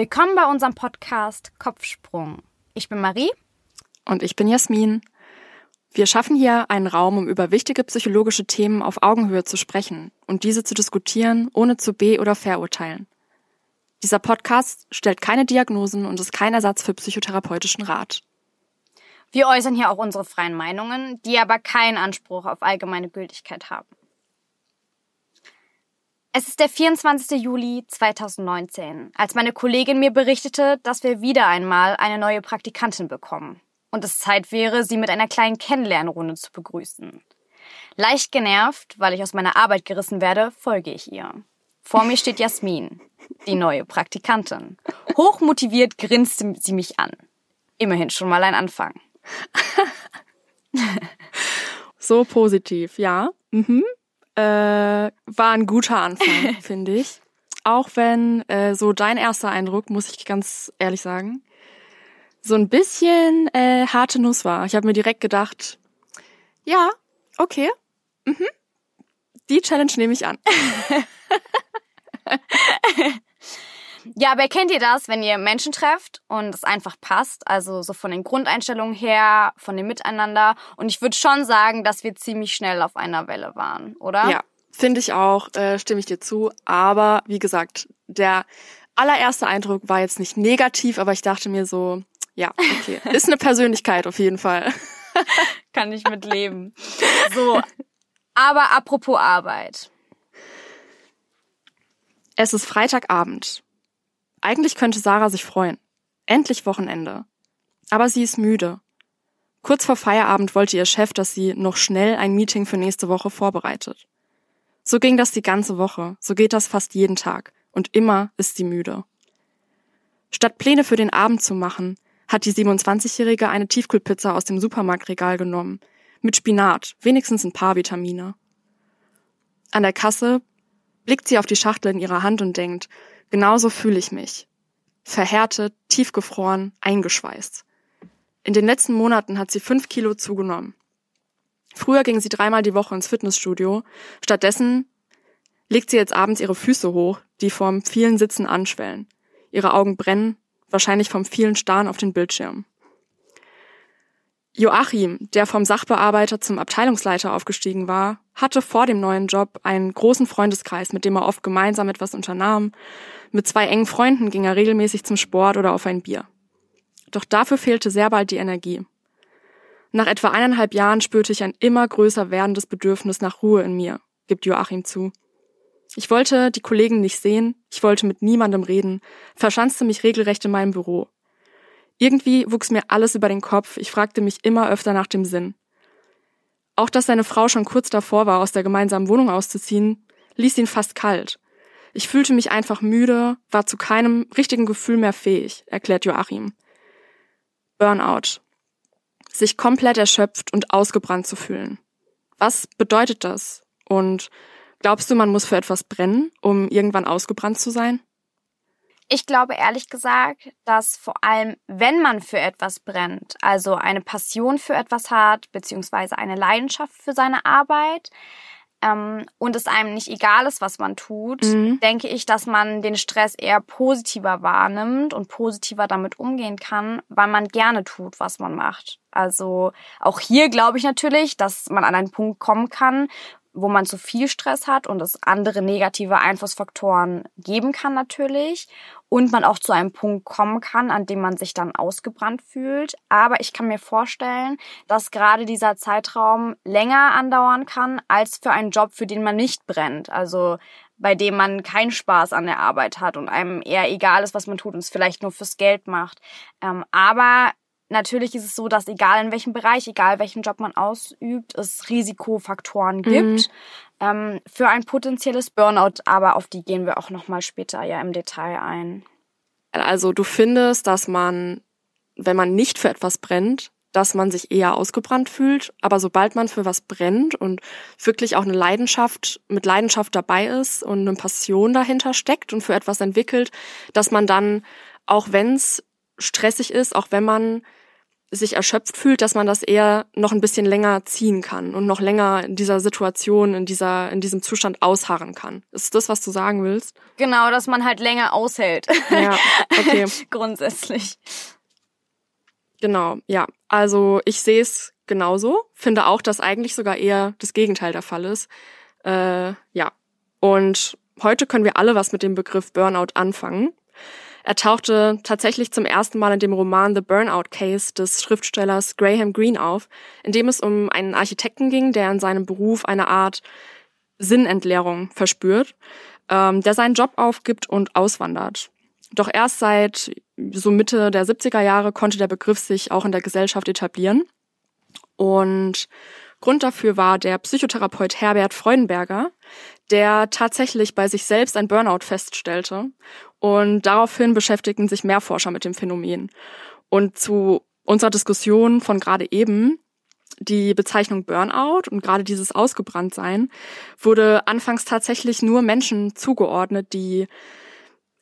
Willkommen bei unserem Podcast Kopfsprung. Ich bin Marie. Und ich bin Jasmin. Wir schaffen hier einen Raum, um über wichtige psychologische Themen auf Augenhöhe zu sprechen und diese zu diskutieren, ohne zu be- oder verurteilen. Dieser Podcast stellt keine Diagnosen und ist kein Ersatz für psychotherapeutischen Rat. Wir äußern hier auch unsere freien Meinungen, die aber keinen Anspruch auf allgemeine Gültigkeit haben. Es ist der 24. Juli 2019, als meine Kollegin mir berichtete, dass wir wieder einmal eine neue Praktikantin bekommen und es Zeit wäre, sie mit einer kleinen Kennenlernrunde zu begrüßen. Leicht genervt, weil ich aus meiner Arbeit gerissen werde, folge ich ihr. Vor mir steht Jasmin, die neue Praktikantin. Hochmotiviert grinste sie mich an. Immerhin schon mal ein Anfang. so positiv, ja. Mhm äh, war ein guter Anfang, finde ich. Auch wenn äh, so dein erster Eindruck, muss ich ganz ehrlich sagen, so ein bisschen äh, harte Nuss war. Ich habe mir direkt gedacht, ja, okay, mhm. die Challenge nehme ich an. Ja, aber kennt ihr das, wenn ihr Menschen trefft und es einfach passt? Also so von den Grundeinstellungen her, von dem Miteinander. Und ich würde schon sagen, dass wir ziemlich schnell auf einer Welle waren, oder? Ja, finde ich auch, äh, stimme ich dir zu. Aber wie gesagt, der allererste Eindruck war jetzt nicht negativ, aber ich dachte mir so, ja, okay, ist eine Persönlichkeit auf jeden Fall. Kann ich mitleben. So, aber apropos Arbeit. Es ist Freitagabend. Eigentlich könnte Sarah sich freuen. Endlich Wochenende. Aber sie ist müde. Kurz vor Feierabend wollte ihr Chef, dass sie noch schnell ein Meeting für nächste Woche vorbereitet. So ging das die ganze Woche, so geht das fast jeden Tag, und immer ist sie müde. Statt Pläne für den Abend zu machen, hat die 27-Jährige eine Tiefkühlpizza aus dem Supermarktregal genommen, mit Spinat, wenigstens ein paar Vitamine. An der Kasse blickt sie auf die Schachtel in ihrer Hand und denkt, Genauso fühle ich mich. Verhärtet, tiefgefroren, eingeschweißt. In den letzten Monaten hat sie fünf Kilo zugenommen. Früher ging sie dreimal die Woche ins Fitnessstudio. Stattdessen legt sie jetzt abends ihre Füße hoch, die vom vielen Sitzen anschwellen. Ihre Augen brennen, wahrscheinlich vom vielen Starren auf den Bildschirm. Joachim, der vom Sachbearbeiter zum Abteilungsleiter aufgestiegen war, hatte vor dem neuen Job einen großen Freundeskreis, mit dem er oft gemeinsam etwas unternahm. Mit zwei engen Freunden ging er regelmäßig zum Sport oder auf ein Bier. Doch dafür fehlte sehr bald die Energie. Nach etwa eineinhalb Jahren spürte ich ein immer größer werdendes Bedürfnis nach Ruhe in mir, gibt Joachim zu. Ich wollte die Kollegen nicht sehen, ich wollte mit niemandem reden, verschanzte mich regelrecht in meinem Büro. Irgendwie wuchs mir alles über den Kopf, ich fragte mich immer öfter nach dem Sinn. Auch dass seine Frau schon kurz davor war, aus der gemeinsamen Wohnung auszuziehen, ließ ihn fast kalt. Ich fühlte mich einfach müde, war zu keinem richtigen Gefühl mehr fähig, erklärt Joachim. Burnout. Sich komplett erschöpft und ausgebrannt zu fühlen. Was bedeutet das? Und glaubst du, man muss für etwas brennen, um irgendwann ausgebrannt zu sein? Ich glaube ehrlich gesagt, dass vor allem, wenn man für etwas brennt, also eine Passion für etwas hat, beziehungsweise eine Leidenschaft für seine Arbeit, ähm, und es einem nicht egal ist, was man tut, mhm. denke ich, dass man den Stress eher positiver wahrnimmt und positiver damit umgehen kann, weil man gerne tut, was man macht. Also auch hier glaube ich natürlich, dass man an einen Punkt kommen kann, wo man zu viel Stress hat und es andere negative Einflussfaktoren geben kann natürlich und man auch zu einem Punkt kommen kann, an dem man sich dann ausgebrannt fühlt. Aber ich kann mir vorstellen, dass gerade dieser Zeitraum länger andauern kann als für einen Job, für den man nicht brennt. Also bei dem man keinen Spaß an der Arbeit hat und einem eher egal ist, was man tut und es vielleicht nur fürs Geld macht. Ähm, aber natürlich ist es so, dass egal in welchem Bereich, egal welchen Job man ausübt, es Risikofaktoren mhm. gibt mhm. Ähm, für ein potenzielles Burnout. Aber auf die gehen wir auch nochmal später ja im Detail ein. Also du findest, dass man, wenn man nicht für etwas brennt, dass man sich eher ausgebrannt fühlt, aber sobald man für was brennt und wirklich auch eine Leidenschaft mit Leidenschaft dabei ist und eine Passion dahinter steckt und für etwas entwickelt, dass man dann, auch wenn es stressig ist, auch wenn man sich erschöpft fühlt, dass man das eher noch ein bisschen länger ziehen kann und noch länger in dieser Situation, in dieser, in diesem Zustand ausharren kann. Ist das, was du sagen willst? Genau, dass man halt länger aushält. Ja, okay. Grundsätzlich. Genau, ja. Also ich sehe es genauso, finde auch, dass eigentlich sogar eher das Gegenteil der Fall ist. Äh, ja. Und heute können wir alle was mit dem Begriff Burnout anfangen. Er tauchte tatsächlich zum ersten Mal in dem Roman The Burnout Case des Schriftstellers Graham Greene auf, in dem es um einen Architekten ging, der in seinem Beruf eine Art Sinnentleerung verspürt, ähm, der seinen Job aufgibt und auswandert. Doch erst seit so Mitte der 70er Jahre konnte der Begriff sich auch in der Gesellschaft etablieren. Und Grund dafür war der Psychotherapeut Herbert Freudenberger, der tatsächlich bei sich selbst ein Burnout feststellte. Und daraufhin beschäftigten sich mehr Forscher mit dem Phänomen. Und zu unserer Diskussion von gerade eben, die Bezeichnung Burnout und gerade dieses Ausgebranntsein wurde anfangs tatsächlich nur Menschen zugeordnet, die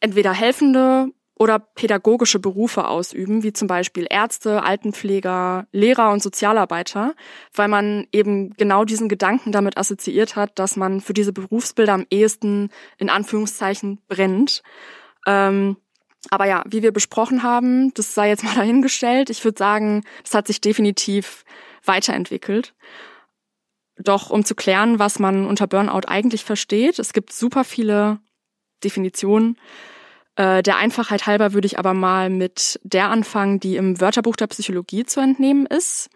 entweder helfende oder pädagogische Berufe ausüben, wie zum Beispiel Ärzte, Altenpfleger, Lehrer und Sozialarbeiter, weil man eben genau diesen Gedanken damit assoziiert hat, dass man für diese Berufsbilder am ehesten in Anführungszeichen brennt. Ähm, aber ja, wie wir besprochen haben, das sei jetzt mal dahingestellt. Ich würde sagen, das hat sich definitiv weiterentwickelt. Doch um zu klären, was man unter Burnout eigentlich versteht, es gibt super viele Definitionen. Äh, der Einfachheit halber würde ich aber mal mit der anfangen, die im Wörterbuch der Psychologie zu entnehmen ist.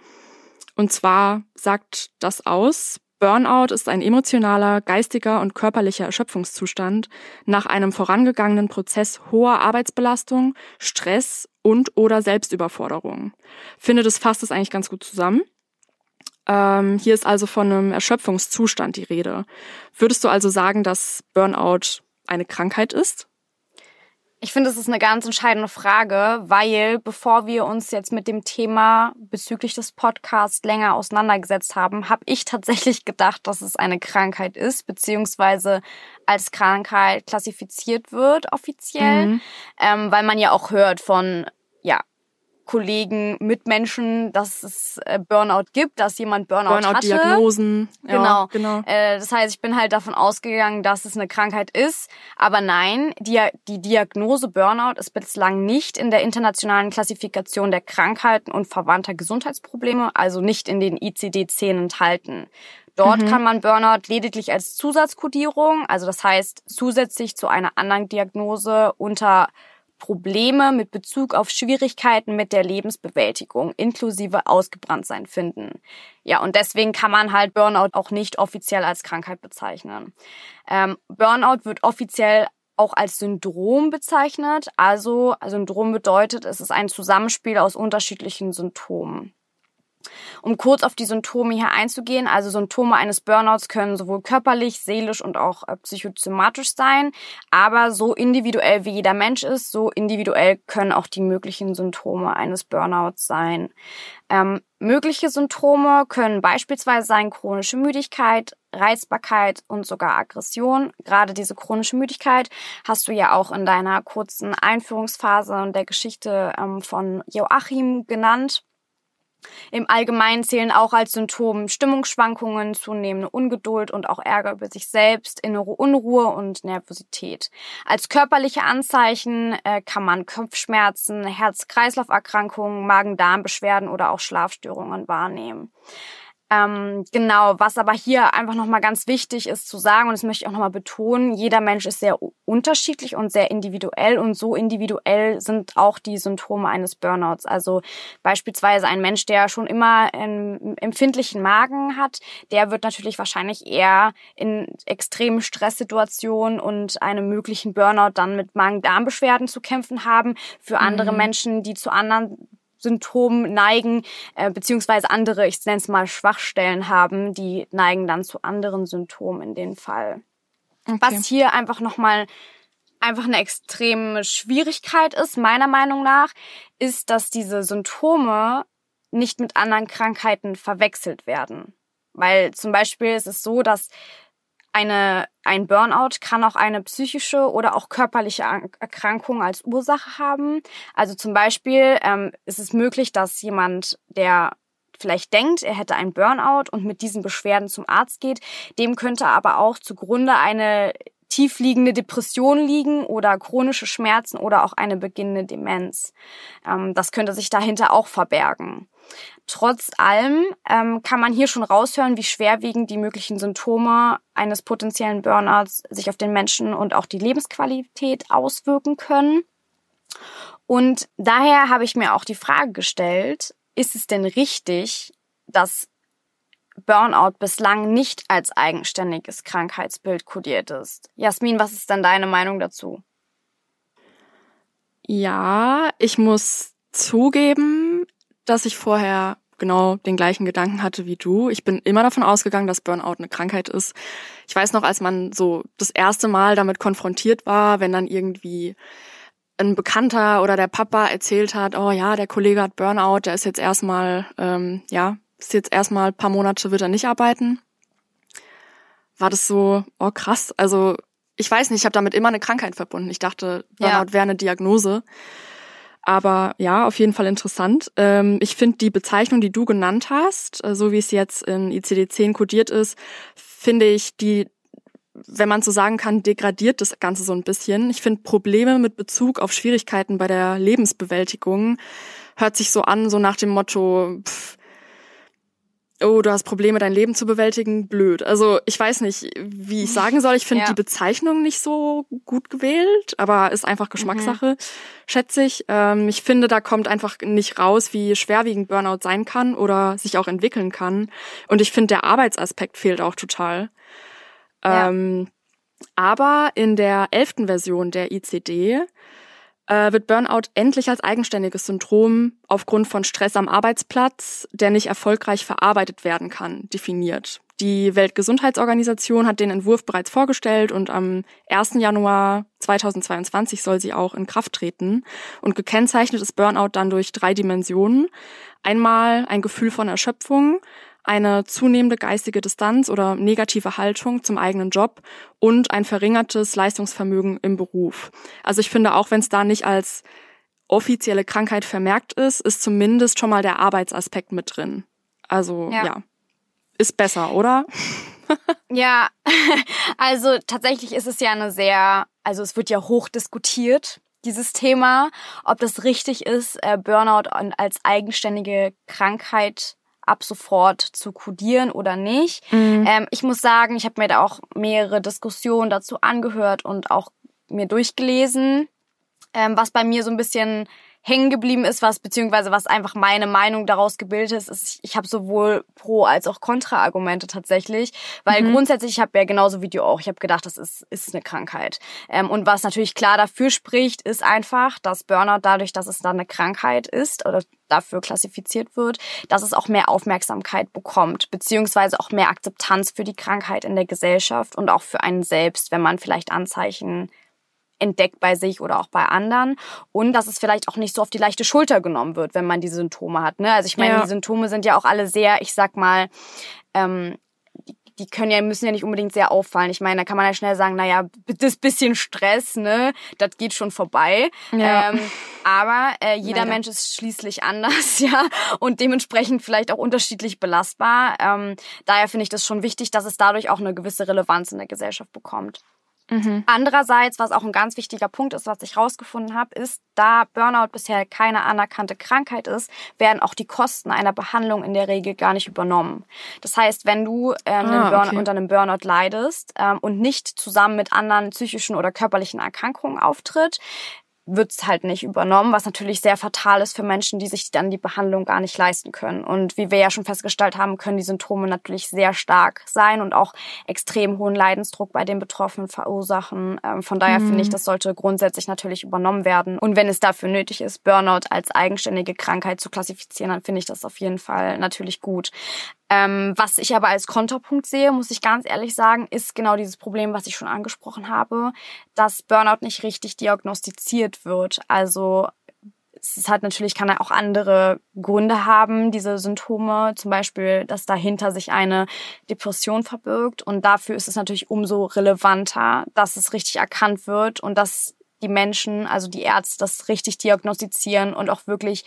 Und zwar sagt das aus, Burnout ist ein emotionaler, geistiger und körperlicher Erschöpfungszustand nach einem vorangegangenen Prozess hoher Arbeitsbelastung, Stress und oder Selbstüberforderung. Finde, das fasst es eigentlich ganz gut zusammen. Ähm, hier ist also von einem Erschöpfungszustand die Rede. Würdest du also sagen, dass Burnout eine Krankheit ist? Ich finde, es ist eine ganz entscheidende Frage, weil bevor wir uns jetzt mit dem Thema bezüglich des Podcasts länger auseinandergesetzt haben, habe ich tatsächlich gedacht, dass es eine Krankheit ist, beziehungsweise als Krankheit klassifiziert wird offiziell, mhm. ähm, weil man ja auch hört von Kollegen, Mitmenschen, dass es äh, Burnout gibt, dass jemand Burnout, Burnout hatte. Diagnosen. Ja, genau. genau. Äh, das heißt, ich bin halt davon ausgegangen, dass es eine Krankheit ist. Aber nein, die, die Diagnose Burnout ist bislang nicht in der internationalen Klassifikation der Krankheiten und verwandter Gesundheitsprobleme, also nicht in den ICD-10 enthalten. Dort mhm. kann man Burnout lediglich als Zusatzkodierung, also das heißt zusätzlich zu einer anderen Diagnose unter Probleme mit Bezug auf Schwierigkeiten mit der Lebensbewältigung inklusive Ausgebranntsein finden. Ja, und deswegen kann man halt Burnout auch nicht offiziell als Krankheit bezeichnen. Ähm, Burnout wird offiziell auch als Syndrom bezeichnet. Also Syndrom bedeutet, es ist ein Zusammenspiel aus unterschiedlichen Symptomen. Um kurz auf die Symptome hier einzugehen, also Symptome eines Burnouts können sowohl körperlich, seelisch und auch äh, psychosomatisch sein, aber so individuell wie jeder Mensch ist, so individuell können auch die möglichen Symptome eines Burnouts sein. Ähm, mögliche Symptome können beispielsweise sein chronische Müdigkeit, Reizbarkeit und sogar Aggression. Gerade diese chronische Müdigkeit hast du ja auch in deiner kurzen Einführungsphase und der Geschichte ähm, von Joachim genannt. Im Allgemeinen zählen auch als Symptom Stimmungsschwankungen, zunehmende Ungeduld und auch Ärger über sich selbst, innere Unruhe und Nervosität. Als körperliche Anzeichen äh, kann man Kopfschmerzen, Herz-Kreislauf-Erkrankungen, Magen-Darm-Beschwerden oder auch Schlafstörungen wahrnehmen. Ähm, genau, was aber hier einfach nochmal ganz wichtig ist zu sagen, und das möchte ich auch nochmal betonen, jeder Mensch ist sehr unterschiedlich und sehr individuell und so individuell sind auch die Symptome eines Burnouts. Also beispielsweise ein Mensch, der schon immer einen empfindlichen Magen hat, der wird natürlich wahrscheinlich eher in extremen Stresssituationen und einem möglichen Burnout dann mit Magen-Darm-Beschwerden zu kämpfen haben. Für andere mhm. Menschen, die zu anderen Symptom neigen, äh, beziehungsweise andere, ich nenne es mal Schwachstellen haben, die neigen dann zu anderen Symptomen in dem Fall. Okay. Was hier einfach nochmal einfach eine extreme Schwierigkeit ist, meiner Meinung nach, ist, dass diese Symptome nicht mit anderen Krankheiten verwechselt werden. Weil zum Beispiel ist es so, dass eine ein Burnout kann auch eine psychische oder auch körperliche Erkrankung als Ursache haben. Also zum Beispiel ähm, ist es möglich, dass jemand, der vielleicht denkt, er hätte einen Burnout und mit diesen Beschwerden zum Arzt geht, dem könnte aber auch zugrunde eine tiefliegende Depression liegen oder chronische Schmerzen oder auch eine beginnende Demenz. Ähm, das könnte sich dahinter auch verbergen. Trotz allem ähm, kann man hier schon raushören, wie schwerwiegend die möglichen Symptome eines potenziellen Burnouts sich auf den Menschen und auch die Lebensqualität auswirken können. Und daher habe ich mir auch die Frage gestellt, ist es denn richtig, dass Burnout bislang nicht als eigenständiges Krankheitsbild kodiert ist? Jasmin, was ist denn deine Meinung dazu? Ja, ich muss zugeben, dass ich vorher genau den gleichen Gedanken hatte wie du. Ich bin immer davon ausgegangen, dass Burnout eine Krankheit ist. Ich weiß noch, als man so das erste Mal damit konfrontiert war, wenn dann irgendwie ein Bekannter oder der Papa erzählt hat, oh ja, der Kollege hat Burnout, der ist jetzt erstmal, ähm, ja, ist jetzt erstmal paar Monate wird er nicht arbeiten. War das so, oh krass, also ich weiß nicht, ich habe damit immer eine Krankheit verbunden. Ich dachte, Burnout ja. wäre eine Diagnose. Aber ja, auf jeden Fall interessant. Ähm, ich finde die Bezeichnung, die du genannt hast, äh, so wie es jetzt in ICD-10 kodiert ist, finde ich die wenn man so sagen kann, degradiert das Ganze so ein bisschen. Ich finde Probleme mit Bezug auf Schwierigkeiten bei der Lebensbewältigung hört sich so an, so nach dem Motto, pff, oh, du hast Probleme, dein Leben zu bewältigen, blöd. Also ich weiß nicht, wie ich sagen soll. Ich finde ja. die Bezeichnung nicht so gut gewählt, aber ist einfach Geschmackssache, mhm. schätze ich. Ähm, ich finde, da kommt einfach nicht raus, wie schwerwiegend Burnout sein kann oder sich auch entwickeln kann. Und ich finde, der Arbeitsaspekt fehlt auch total. Ja. Ähm, aber in der elften Version der ICD äh, wird Burnout endlich als eigenständiges Syndrom aufgrund von Stress am Arbeitsplatz, der nicht erfolgreich verarbeitet werden kann, definiert. Die Weltgesundheitsorganisation hat den Entwurf bereits vorgestellt und am 1. Januar 2022 soll sie auch in Kraft treten. Und gekennzeichnet ist Burnout dann durch drei Dimensionen. Einmal ein Gefühl von Erschöpfung, eine zunehmende geistige Distanz oder negative Haltung zum eigenen Job und ein verringertes Leistungsvermögen im Beruf. Also ich finde, auch wenn es da nicht als offizielle Krankheit vermerkt ist, ist zumindest schon mal der Arbeitsaspekt mit drin. Also ja, ja. ist besser, oder? ja, also tatsächlich ist es ja eine sehr, also es wird ja hoch diskutiert dieses Thema, ob das richtig ist, äh, Burnout als eigenständige Krankheit ab sofort zu kodieren oder nicht. Mhm. Ähm, ich muss sagen, ich habe mir da auch mehrere Diskussionen dazu angehört und auch mir durchgelesen, ähm, was bei mir so ein bisschen hängen geblieben ist, was beziehungsweise was einfach meine Meinung daraus gebildet ist, ist ich habe sowohl Pro als auch Kontra-Argumente tatsächlich, weil mhm. grundsätzlich ich habe ja genauso wie du auch, ich habe gedacht, das ist ist eine Krankheit. Ähm, und was natürlich klar dafür spricht, ist einfach, dass Burnout dadurch, dass es dann eine Krankheit ist oder dafür klassifiziert wird, dass es auch mehr Aufmerksamkeit bekommt, beziehungsweise auch mehr Akzeptanz für die Krankheit in der Gesellschaft und auch für einen selbst, wenn man vielleicht Anzeichen entdeckt bei sich oder auch bei anderen und dass es vielleicht auch nicht so auf die leichte Schulter genommen wird, wenn man die Symptome hat. Ne? Also ich meine, ja. die Symptome sind ja auch alle sehr, ich sag mal, ähm, die können ja, müssen ja nicht unbedingt sehr auffallen. Ich meine, da kann man ja schnell sagen, naja, das bisschen Stress, ne, das geht schon vorbei. Ja. Ähm, aber äh, jeder Leider. Mensch ist schließlich anders, ja, und dementsprechend vielleicht auch unterschiedlich belastbar. Ähm, daher finde ich das schon wichtig, dass es dadurch auch eine gewisse Relevanz in der Gesellschaft bekommt. Mhm. Andererseits, was auch ein ganz wichtiger Punkt ist, was ich rausgefunden habe, ist, da Burnout bisher keine anerkannte Krankheit ist, werden auch die Kosten einer Behandlung in der Regel gar nicht übernommen. Das heißt, wenn du ähm, ah, okay. unter einem Burnout leidest ähm, und nicht zusammen mit anderen psychischen oder körperlichen Erkrankungen auftritt, wird's halt nicht übernommen, was natürlich sehr fatal ist für Menschen, die sich dann die Behandlung gar nicht leisten können. Und wie wir ja schon festgestellt haben, können die Symptome natürlich sehr stark sein und auch extrem hohen Leidensdruck bei den Betroffenen verursachen. Ähm, von daher mhm. finde ich, das sollte grundsätzlich natürlich übernommen werden. Und wenn es dafür nötig ist, Burnout als eigenständige Krankheit zu klassifizieren, dann finde ich das auf jeden Fall natürlich gut. Ähm, was ich aber als Konterpunkt sehe, muss ich ganz ehrlich sagen, ist genau dieses Problem, was ich schon angesprochen habe, dass Burnout nicht richtig diagnostiziert wird. Also es hat natürlich, kann auch andere Gründe haben, diese Symptome. Zum Beispiel, dass dahinter sich eine Depression verbirgt. Und dafür ist es natürlich umso relevanter, dass es richtig erkannt wird und dass die Menschen, also die Ärzte, das richtig diagnostizieren und auch wirklich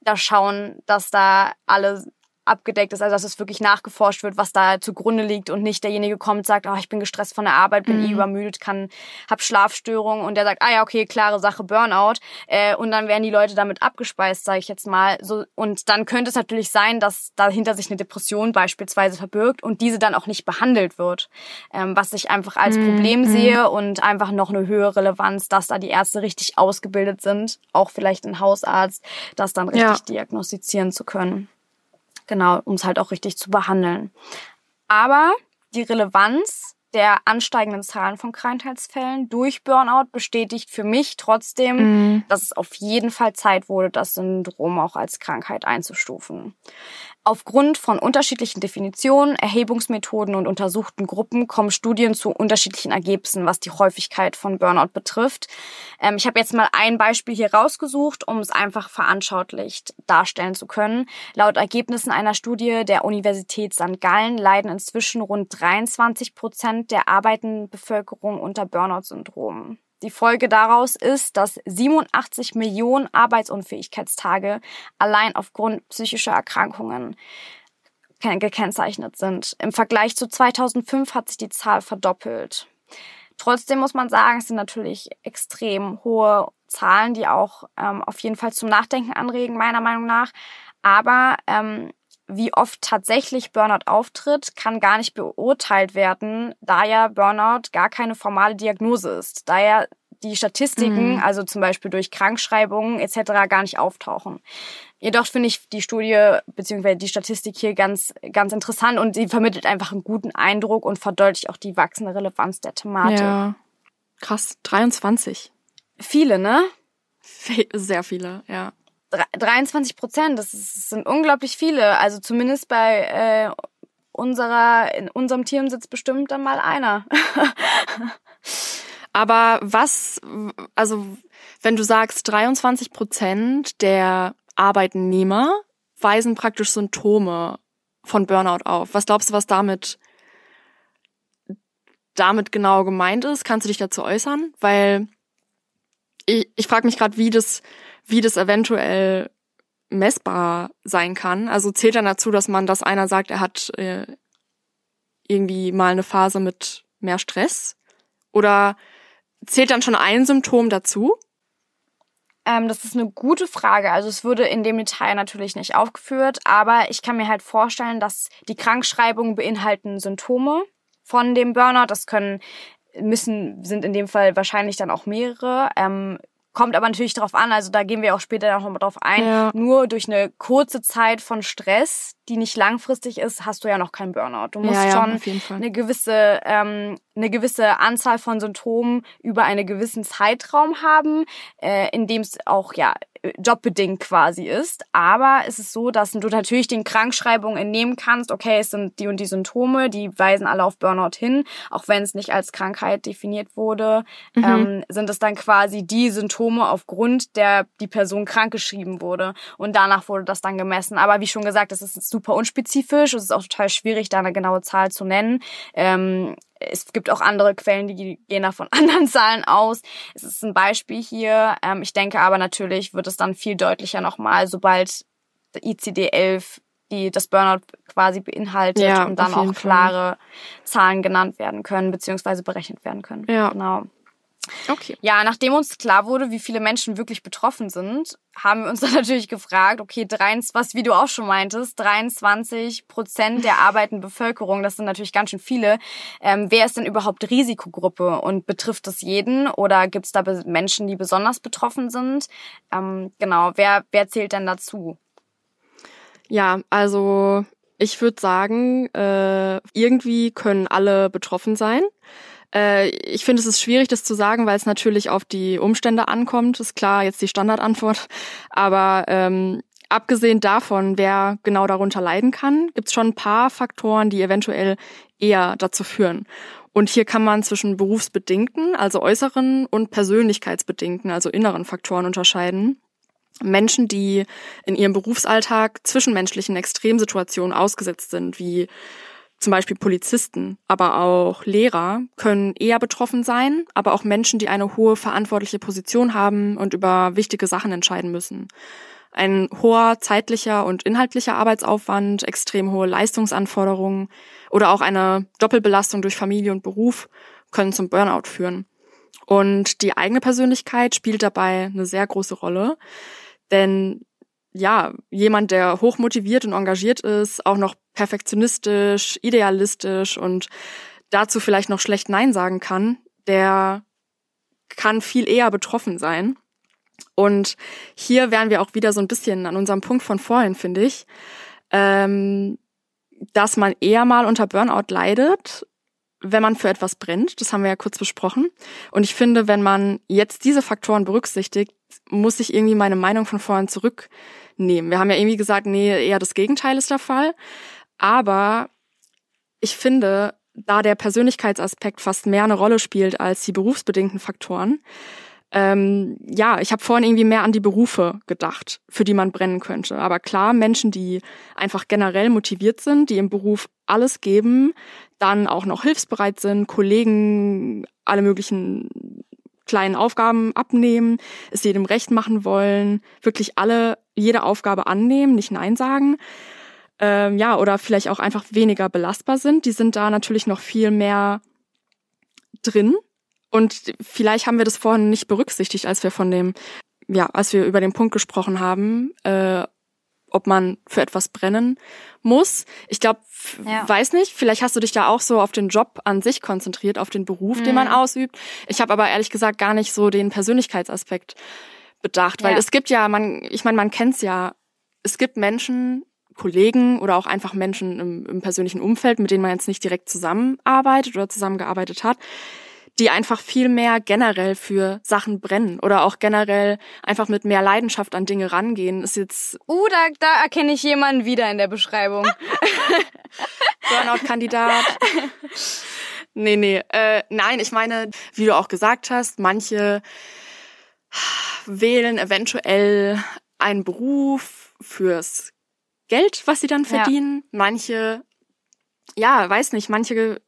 da schauen, dass da alle abgedeckt ist, also dass es wirklich nachgeforscht wird, was da zugrunde liegt und nicht derjenige kommt, sagt, oh, ich bin gestresst von der Arbeit, bin eh mhm. eh übermüdet, kann, hab Schlafstörungen und der sagt, ah ja, okay, klare Sache, Burnout äh, und dann werden die Leute damit abgespeist, sage ich jetzt mal. So und dann könnte es natürlich sein, dass dahinter sich eine Depression beispielsweise verbirgt und diese dann auch nicht behandelt wird, ähm, was ich einfach als mhm. Problem mhm. sehe und einfach noch eine höhere Relevanz, dass da die Ärzte richtig ausgebildet sind, auch vielleicht ein Hausarzt, das dann richtig ja. diagnostizieren zu können. Genau, um es halt auch richtig zu behandeln. Aber die Relevanz der ansteigenden Zahlen von Krankheitsfällen durch Burnout bestätigt für mich trotzdem, mhm. dass es auf jeden Fall Zeit wurde, das Syndrom auch als Krankheit einzustufen. Aufgrund von unterschiedlichen Definitionen, Erhebungsmethoden und untersuchten Gruppen kommen Studien zu unterschiedlichen Ergebnissen, was die Häufigkeit von Burnout betrifft. Ähm, ich habe jetzt mal ein Beispiel hier rausgesucht, um es einfach veranschaulicht darstellen zu können. Laut Ergebnissen einer Studie der Universität St. Gallen leiden inzwischen rund 23 Prozent der arbeitenden Bevölkerung unter Burnout-Syndrom. Die Folge daraus ist, dass 87 Millionen Arbeitsunfähigkeitstage allein aufgrund psychischer Erkrankungen gekennzeichnet sind. Im Vergleich zu 2005 hat sich die Zahl verdoppelt. Trotzdem muss man sagen, es sind natürlich extrem hohe Zahlen, die auch ähm, auf jeden Fall zum Nachdenken anregen, meiner Meinung nach. Aber ähm, wie oft tatsächlich Burnout auftritt, kann gar nicht beurteilt werden, da ja Burnout gar keine formale Diagnose ist, da ja die Statistiken, mhm. also zum Beispiel durch Krankschreibungen etc., gar nicht auftauchen. Jedoch finde ich die Studie bzw. die Statistik hier ganz, ganz interessant und sie vermittelt einfach einen guten Eindruck und verdeutlicht auch die wachsende Relevanz der Thematik. Ja. Krass, 23. Viele, ne? Sehr viele, ja. 23 Prozent, das, ist, sind unglaublich viele. Also zumindest bei äh, unserer, in unserem Team sitzt bestimmt dann mal einer. Aber was, also wenn du sagst, 23 Prozent der Arbeitnehmer weisen praktisch Symptome von Burnout auf. Was glaubst du, was damit damit genau gemeint ist? Kannst du dich dazu äußern? Weil ich, ich frage mich gerade, wie das wie das eventuell messbar sein kann. Also zählt dann dazu, dass man, dass einer sagt, er hat äh, irgendwie mal eine Phase mit mehr Stress? Oder zählt dann schon ein Symptom dazu? Ähm, das ist eine gute Frage. Also es wurde in dem Detail natürlich nicht aufgeführt, aber ich kann mir halt vorstellen, dass die Krankschreibungen beinhalten Symptome von dem Burnout. Das können müssen sind in dem Fall wahrscheinlich dann auch mehrere. Ähm, Kommt aber natürlich darauf an, also da gehen wir auch später noch mal drauf ein. Ja. Nur durch eine kurze Zeit von Stress, die nicht langfristig ist, hast du ja noch keinen Burnout. Du musst ja, ja, schon eine gewisse ähm, eine gewisse Anzahl von Symptomen über einen gewissen Zeitraum haben, äh, in dem es auch ja jobbedingt quasi ist. Aber es ist so, dass du natürlich den Krankschreibungen entnehmen kannst, okay, es sind die und die Symptome, die weisen alle auf Burnout hin, auch wenn es nicht als Krankheit definiert wurde, mhm. ähm, sind es dann quasi die Symptome aufgrund der die Person krankgeschrieben wurde. Und danach wurde das dann gemessen. Aber wie schon gesagt, es ist super unspezifisch, es ist auch total schwierig, da eine genaue Zahl zu nennen. Ähm, es gibt auch andere Quellen, die gehen da von anderen Zahlen aus. Es ist ein Beispiel hier. Ähm, ich denke aber natürlich wird es dann viel deutlicher nochmal, sobald ICD-11 die das Burnout quasi beinhaltet ja, und dann auch klare Fall. Zahlen genannt werden können, beziehungsweise berechnet werden können. Ja. Genau. Okay. Ja, nachdem uns klar wurde, wie viele Menschen wirklich betroffen sind, haben wir uns dann natürlich gefragt, okay, 23, was wie du auch schon meintest, 23 Prozent der arbeitenden Bevölkerung, das sind natürlich ganz schön viele. Ähm, wer ist denn überhaupt Risikogruppe und betrifft das jeden oder gibt es da Menschen, die besonders betroffen sind? Ähm, genau, wer, wer zählt denn dazu? Ja, also ich würde sagen, äh, irgendwie können alle betroffen sein. Äh, ich finde, es ist schwierig, das zu sagen, weil es natürlich auf die Umstände ankommt. Ist klar, jetzt die Standardantwort. Aber ähm, abgesehen davon, wer genau darunter leiden kann, gibt es schon ein paar Faktoren, die eventuell eher dazu führen. Und hier kann man zwischen berufsbedingten, also äußeren, und persönlichkeitsbedingten, also inneren Faktoren unterscheiden. Menschen, die in ihrem Berufsalltag zwischenmenschlichen Extremsituationen ausgesetzt sind, wie zum Beispiel Polizisten, aber auch Lehrer können eher betroffen sein, aber auch Menschen, die eine hohe verantwortliche Position haben und über wichtige Sachen entscheiden müssen. Ein hoher zeitlicher und inhaltlicher Arbeitsaufwand, extrem hohe Leistungsanforderungen oder auch eine Doppelbelastung durch Familie und Beruf können zum Burnout führen. Und die eigene Persönlichkeit spielt dabei eine sehr große Rolle. Denn ja, jemand, der hochmotiviert und engagiert ist, auch noch perfektionistisch, idealistisch und dazu vielleicht noch schlecht Nein sagen kann, der kann viel eher betroffen sein. Und hier wären wir auch wieder so ein bisschen an unserem Punkt von vorhin, finde ich, ähm, dass man eher mal unter Burnout leidet, wenn man für etwas brennt. Das haben wir ja kurz besprochen. Und ich finde, wenn man jetzt diese Faktoren berücksichtigt, muss ich irgendwie meine Meinung von vorhin zurücknehmen. Wir haben ja irgendwie gesagt, nee, eher das Gegenteil ist der Fall. Aber ich finde, da der Persönlichkeitsaspekt fast mehr eine Rolle spielt als die berufsbedingten Faktoren, ähm, ja, ich habe vorhin irgendwie mehr an die Berufe gedacht, für die man brennen könnte. Aber klar, Menschen, die einfach generell motiviert sind, die im Beruf alles geben, dann auch noch hilfsbereit sind, Kollegen alle möglichen kleinen Aufgaben abnehmen, es jedem recht machen wollen, wirklich alle jede Aufgabe annehmen, nicht Nein sagen. Ähm, ja, oder vielleicht auch einfach weniger belastbar sind. Die sind da natürlich noch viel mehr drin. Und vielleicht haben wir das vorhin nicht berücksichtigt, als wir von dem, ja, als wir über den Punkt gesprochen haben, äh, ob man für etwas brennen muss. Ich glaube, ja. weiß nicht, vielleicht hast du dich da auch so auf den Job an sich konzentriert, auf den Beruf, mhm. den man mhm. ausübt. Ich habe aber ehrlich gesagt gar nicht so den Persönlichkeitsaspekt bedacht, weil ja. es gibt ja, man, ich meine, man kennt's ja, es gibt Menschen, Kollegen oder auch einfach Menschen im, im persönlichen Umfeld, mit denen man jetzt nicht direkt zusammenarbeitet oder zusammengearbeitet hat, die einfach viel mehr generell für Sachen brennen oder auch generell einfach mit mehr Leidenschaft an Dinge rangehen. Ist jetzt. Uh, da, da erkenne ich jemanden wieder in der Beschreibung. Burnout-Kandidat. Nee, nee. Äh, nein, ich meine, wie du auch gesagt hast, manche wählen eventuell einen Beruf fürs Geld, was sie dann verdienen. Ja. Manche, ja, weiß nicht, manche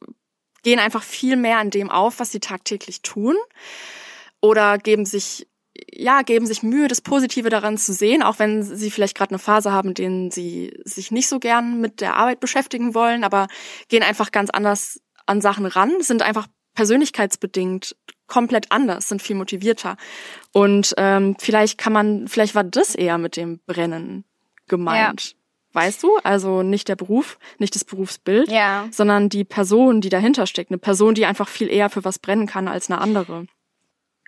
gehen einfach viel mehr an dem auf, was sie tagtäglich tun oder geben sich ja, geben sich Mühe, das Positive daran zu sehen, auch wenn sie vielleicht gerade eine Phase haben, in denen sie sich nicht so gern mit der Arbeit beschäftigen wollen, aber gehen einfach ganz anders an Sachen ran, sind einfach persönlichkeitsbedingt komplett anders, sind viel motivierter. Und ähm, vielleicht kann man, vielleicht war das eher mit dem Brennen gemeint. Ja. Weißt du? Also nicht der Beruf, nicht das Berufsbild, ja. sondern die Person, die dahinter steckt. Eine Person, die einfach viel eher für was brennen kann als eine andere.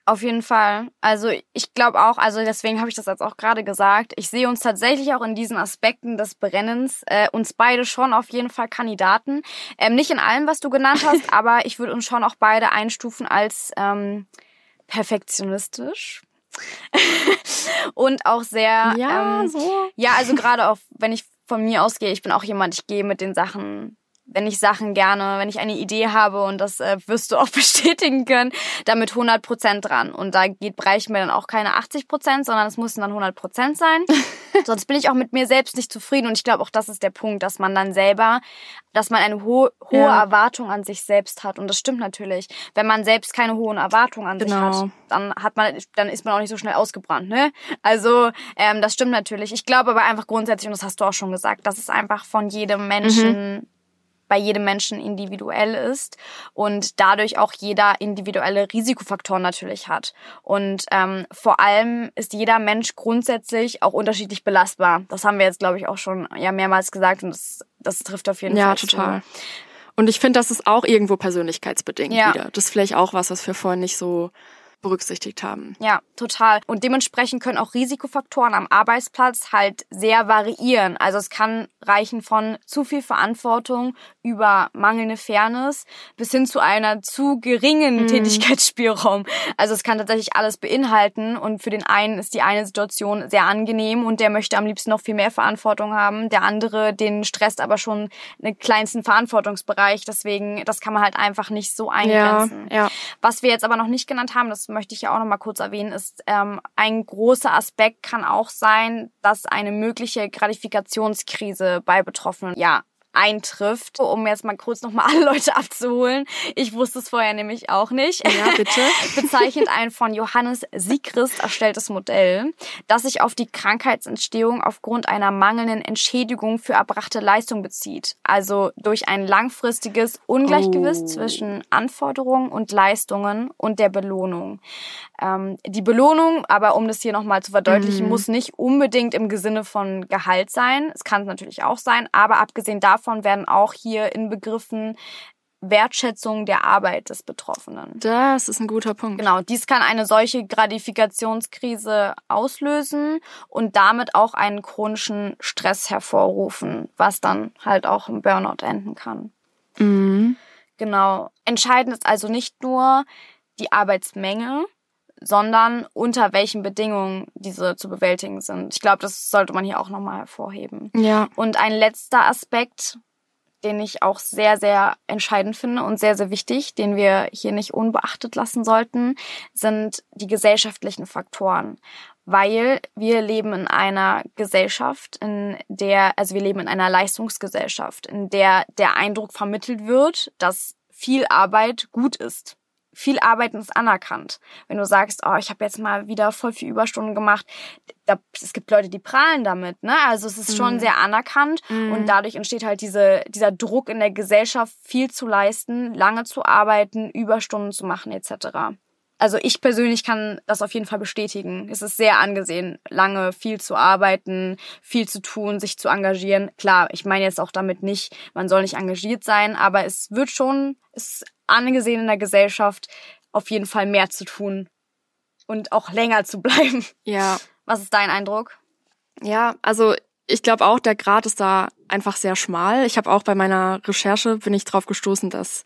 Auf jeden Fall. Also ich glaube auch, also deswegen habe ich das jetzt auch gerade gesagt, ich sehe uns tatsächlich auch in diesen Aspekten des Brennens, äh, uns beide schon auf jeden Fall Kandidaten. Ähm, nicht in allem, was du genannt hast, aber ich würde uns schon auch beide einstufen als ähm, perfektionistisch. und auch sehr ja ähm, so ja also gerade auch wenn ich von mir ausgehe, ich bin auch jemand, ich gehe mit den Sachen wenn ich Sachen gerne, wenn ich eine Idee habe und das äh, wirst du auch bestätigen können, damit 100 Prozent dran. Und da geht Bereich mir dann auch keine 80 Prozent, sondern es müssen dann 100 Prozent sein. Sonst bin ich auch mit mir selbst nicht zufrieden. Und ich glaube auch, das ist der Punkt, dass man dann selber, dass man eine ho hohe ja. Erwartung an sich selbst hat. Und das stimmt natürlich. Wenn man selbst keine hohen Erwartungen an genau. sich hat, dann hat man, dann ist man auch nicht so schnell ausgebrannt. Ne? Also ähm, das stimmt natürlich. Ich glaube aber einfach grundsätzlich, und das hast du auch schon gesagt, dass es einfach von jedem Menschen mhm bei jedem Menschen individuell ist und dadurch auch jeder individuelle Risikofaktoren natürlich hat. Und ähm, vor allem ist jeder Mensch grundsätzlich auch unterschiedlich belastbar. Das haben wir jetzt, glaube ich, auch schon ja mehrmals gesagt und das, das trifft auf jeden ja, Fall. Ja, total. Zu. Und ich finde, das ist auch irgendwo persönlichkeitsbedingt ja. wieder. Das ist vielleicht auch was, was wir vorhin nicht so berücksichtigt haben. Ja, total. Und dementsprechend können auch Risikofaktoren am Arbeitsplatz halt sehr variieren. Also es kann reichen von zu viel Verantwortung über mangelnde Fairness bis hin zu einer zu geringen mhm. Tätigkeitsspielraum. Also es kann tatsächlich alles beinhalten und für den einen ist die eine Situation sehr angenehm und der möchte am liebsten noch viel mehr Verantwortung haben. Der andere, den stresst aber schon einen kleinsten Verantwortungsbereich. Deswegen, das kann man halt einfach nicht so eingrenzen. Ja, ja. Was wir jetzt aber noch nicht genannt haben, das möchte ich ja auch noch mal kurz erwähnen, ist ähm, ein großer Aspekt kann auch sein, dass eine mögliche Gratifikationskrise bei Betroffenen ja eintrifft. Um jetzt mal kurz nochmal alle Leute abzuholen. Ich wusste es vorher nämlich auch nicht. Ja, bitte. Bezeichnet ein von Johannes Siegrist erstelltes Modell, das sich auf die Krankheitsentstehung aufgrund einer mangelnden Entschädigung für erbrachte Leistung bezieht. Also durch ein langfristiges Ungleichgewicht oh. zwischen Anforderungen und Leistungen und der Belohnung. Ähm, die Belohnung, aber um das hier nochmal zu verdeutlichen, mhm. muss nicht unbedingt im Sinne von Gehalt sein. Es kann natürlich auch sein, aber abgesehen davon werden auch hier inbegriffen Wertschätzung der Arbeit des Betroffenen. Das ist ein guter Punkt. Genau, dies kann eine solche Gratifikationskrise auslösen und damit auch einen chronischen Stress hervorrufen, was dann halt auch im Burnout enden kann. Mhm. Genau. Entscheidend ist also nicht nur die Arbeitsmenge, sondern unter welchen Bedingungen diese zu bewältigen sind. Ich glaube, das sollte man hier auch nochmal hervorheben. Ja. Und ein letzter Aspekt, den ich auch sehr, sehr entscheidend finde und sehr, sehr wichtig, den wir hier nicht unbeachtet lassen sollten, sind die gesellschaftlichen Faktoren. Weil wir leben in einer Gesellschaft, in der, also wir leben in einer Leistungsgesellschaft, in der der Eindruck vermittelt wird, dass viel Arbeit gut ist viel Arbeiten ist anerkannt. Wenn du sagst, oh, ich habe jetzt mal wieder voll viel Überstunden gemacht, da, es gibt Leute, die prahlen damit, ne? Also es ist schon mhm. sehr anerkannt mhm. und dadurch entsteht halt diese, dieser Druck in der Gesellschaft, viel zu leisten, lange zu arbeiten, Überstunden zu machen etc. Also ich persönlich kann das auf jeden Fall bestätigen. Es ist sehr angesehen, lange viel zu arbeiten, viel zu tun, sich zu engagieren. Klar, ich meine jetzt auch damit nicht, man soll nicht engagiert sein, aber es wird schon, es angesehen in der Gesellschaft, auf jeden Fall mehr zu tun und auch länger zu bleiben. Ja. Was ist dein Eindruck? Ja, also ich glaube auch, der Grad ist da einfach sehr schmal. Ich habe auch bei meiner Recherche bin ich drauf gestoßen, dass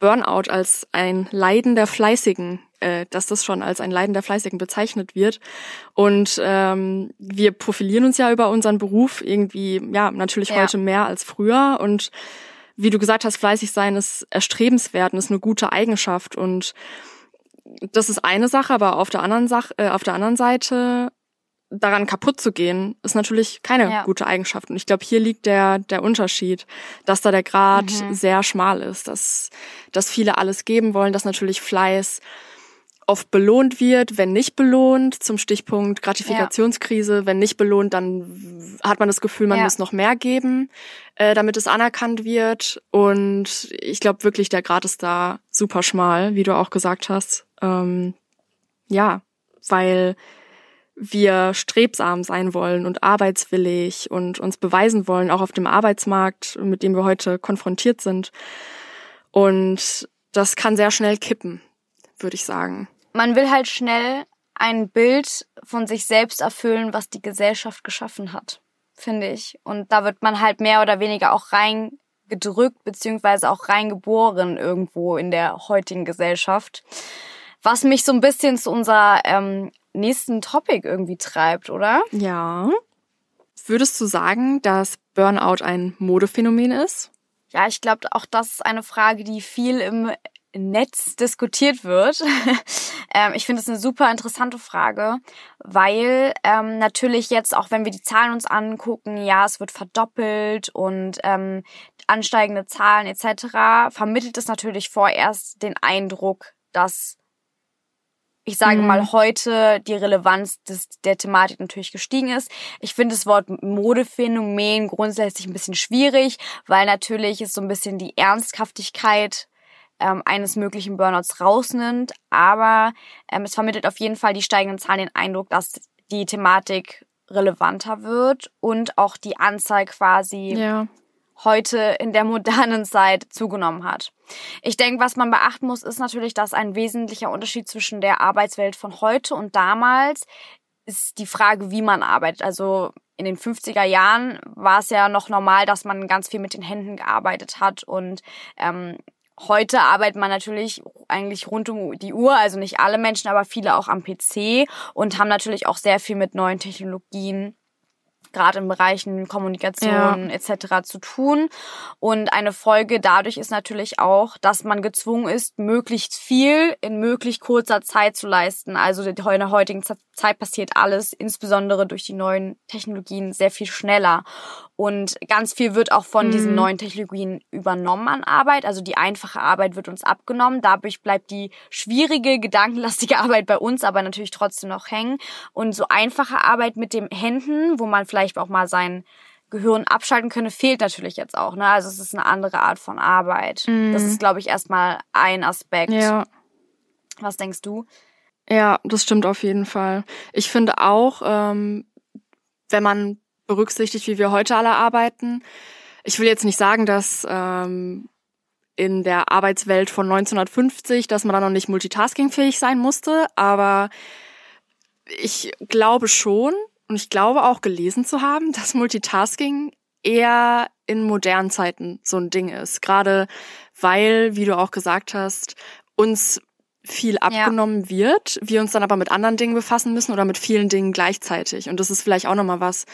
Burnout als ein Leiden der Fleißigen, äh, dass das schon als ein Leiden der Fleißigen bezeichnet wird. Und ähm, wir profilieren uns ja über unseren Beruf irgendwie, ja, natürlich ja. heute mehr als früher. Und wie du gesagt hast, fleißig sein ist erstrebenswert und ist eine gute Eigenschaft. Und das ist eine Sache, aber auf der anderen Sache, äh, auf der anderen Seite daran kaputt zu gehen, ist natürlich keine ja. gute Eigenschaft. Und ich glaube, hier liegt der, der Unterschied, dass da der Grad mhm. sehr schmal ist, dass, dass viele alles geben wollen, dass natürlich Fleiß oft belohnt wird, wenn nicht belohnt, zum Stichpunkt Gratifikationskrise, ja. wenn nicht belohnt, dann hat man das Gefühl, man ja. muss noch mehr geben, äh, damit es anerkannt wird. Und ich glaube wirklich, der Grad ist da super schmal, wie du auch gesagt hast. Ähm, ja, weil wir strebsam sein wollen und arbeitswillig und uns beweisen wollen, auch auf dem Arbeitsmarkt, mit dem wir heute konfrontiert sind. Und das kann sehr schnell kippen, würde ich sagen. Man will halt schnell ein Bild von sich selbst erfüllen, was die Gesellschaft geschaffen hat, finde ich. Und da wird man halt mehr oder weniger auch reingedrückt, beziehungsweise auch reingeboren irgendwo in der heutigen Gesellschaft. Was mich so ein bisschen zu unserer ähm, nächsten Topic irgendwie treibt, oder? Ja. Würdest du sagen, dass Burnout ein Modephänomen ist? Ja, ich glaube, auch das ist eine Frage, die viel im Netz diskutiert wird. ähm, ich finde es eine super interessante Frage, weil ähm, natürlich jetzt, auch wenn wir die Zahlen uns angucken, ja, es wird verdoppelt und ähm, ansteigende Zahlen etc., vermittelt es natürlich vorerst den Eindruck, dass ich sage mhm. mal, heute die Relevanz des, der Thematik natürlich gestiegen ist. Ich finde das Wort Modephänomen grundsätzlich ein bisschen schwierig, weil natürlich es so ein bisschen die Ernsthaftigkeit ähm, eines möglichen Burnouts rausnimmt. Aber ähm, es vermittelt auf jeden Fall die steigenden Zahlen den Eindruck, dass die Thematik relevanter wird und auch die Anzahl quasi ja heute in der modernen Zeit zugenommen hat. Ich denke, was man beachten muss, ist natürlich, dass ein wesentlicher Unterschied zwischen der Arbeitswelt von heute und damals ist die Frage, wie man arbeitet. Also in den 50er Jahren war es ja noch normal, dass man ganz viel mit den Händen gearbeitet hat und ähm, Heute arbeitet man natürlich eigentlich rund um die Uhr, also nicht alle Menschen, aber viele auch am PC und haben natürlich auch sehr viel mit neuen Technologien gerade in Bereichen Kommunikation ja. etc. zu tun. Und eine Folge dadurch ist natürlich auch, dass man gezwungen ist, möglichst viel in möglichst kurzer Zeit zu leisten. Also in der heutigen Zeit passiert alles, insbesondere durch die neuen Technologien, sehr viel schneller. Und ganz viel wird auch von mhm. diesen neuen Technologien übernommen an Arbeit. Also die einfache Arbeit wird uns abgenommen. Dadurch bleibt die schwierige, gedankenlastige Arbeit bei uns aber natürlich trotzdem noch hängen. Und so einfache Arbeit mit den Händen, wo man vielleicht auch mal sein Gehirn abschalten könne, fehlt natürlich jetzt auch. Ne? Also es ist eine andere Art von Arbeit. Mhm. Das ist, glaube ich, erstmal ein Aspekt. Ja. Was denkst du? Ja, das stimmt auf jeden Fall. Ich finde auch, ähm, wenn man berücksichtigt, wie wir heute alle arbeiten, ich will jetzt nicht sagen, dass ähm, in der Arbeitswelt von 1950, dass man da noch nicht multitaskingfähig sein musste, aber ich glaube schon und ich glaube auch gelesen zu haben, dass Multitasking eher in modernen Zeiten so ein Ding ist. Gerade weil, wie du auch gesagt hast, uns viel abgenommen ja. wird, wir uns dann aber mit anderen Dingen befassen müssen oder mit vielen Dingen gleichzeitig. Und das ist vielleicht auch nochmal was,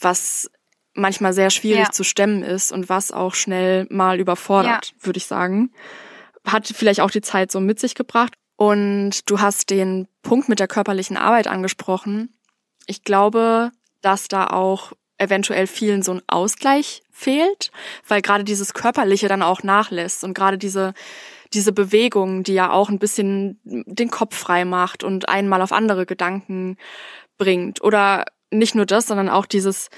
was manchmal sehr schwierig ja. zu stemmen ist und was auch schnell mal überfordert, ja. würde ich sagen. Hat vielleicht auch die Zeit so mit sich gebracht. Und du hast den Punkt mit der körperlichen Arbeit angesprochen. Ich glaube, dass da auch eventuell vielen so ein Ausgleich fehlt, weil gerade dieses Körperliche dann auch nachlässt und gerade diese diese Bewegung, die ja auch ein bisschen den Kopf frei macht und einmal auf andere Gedanken bringt. Oder nicht nur das, sondern auch dieses,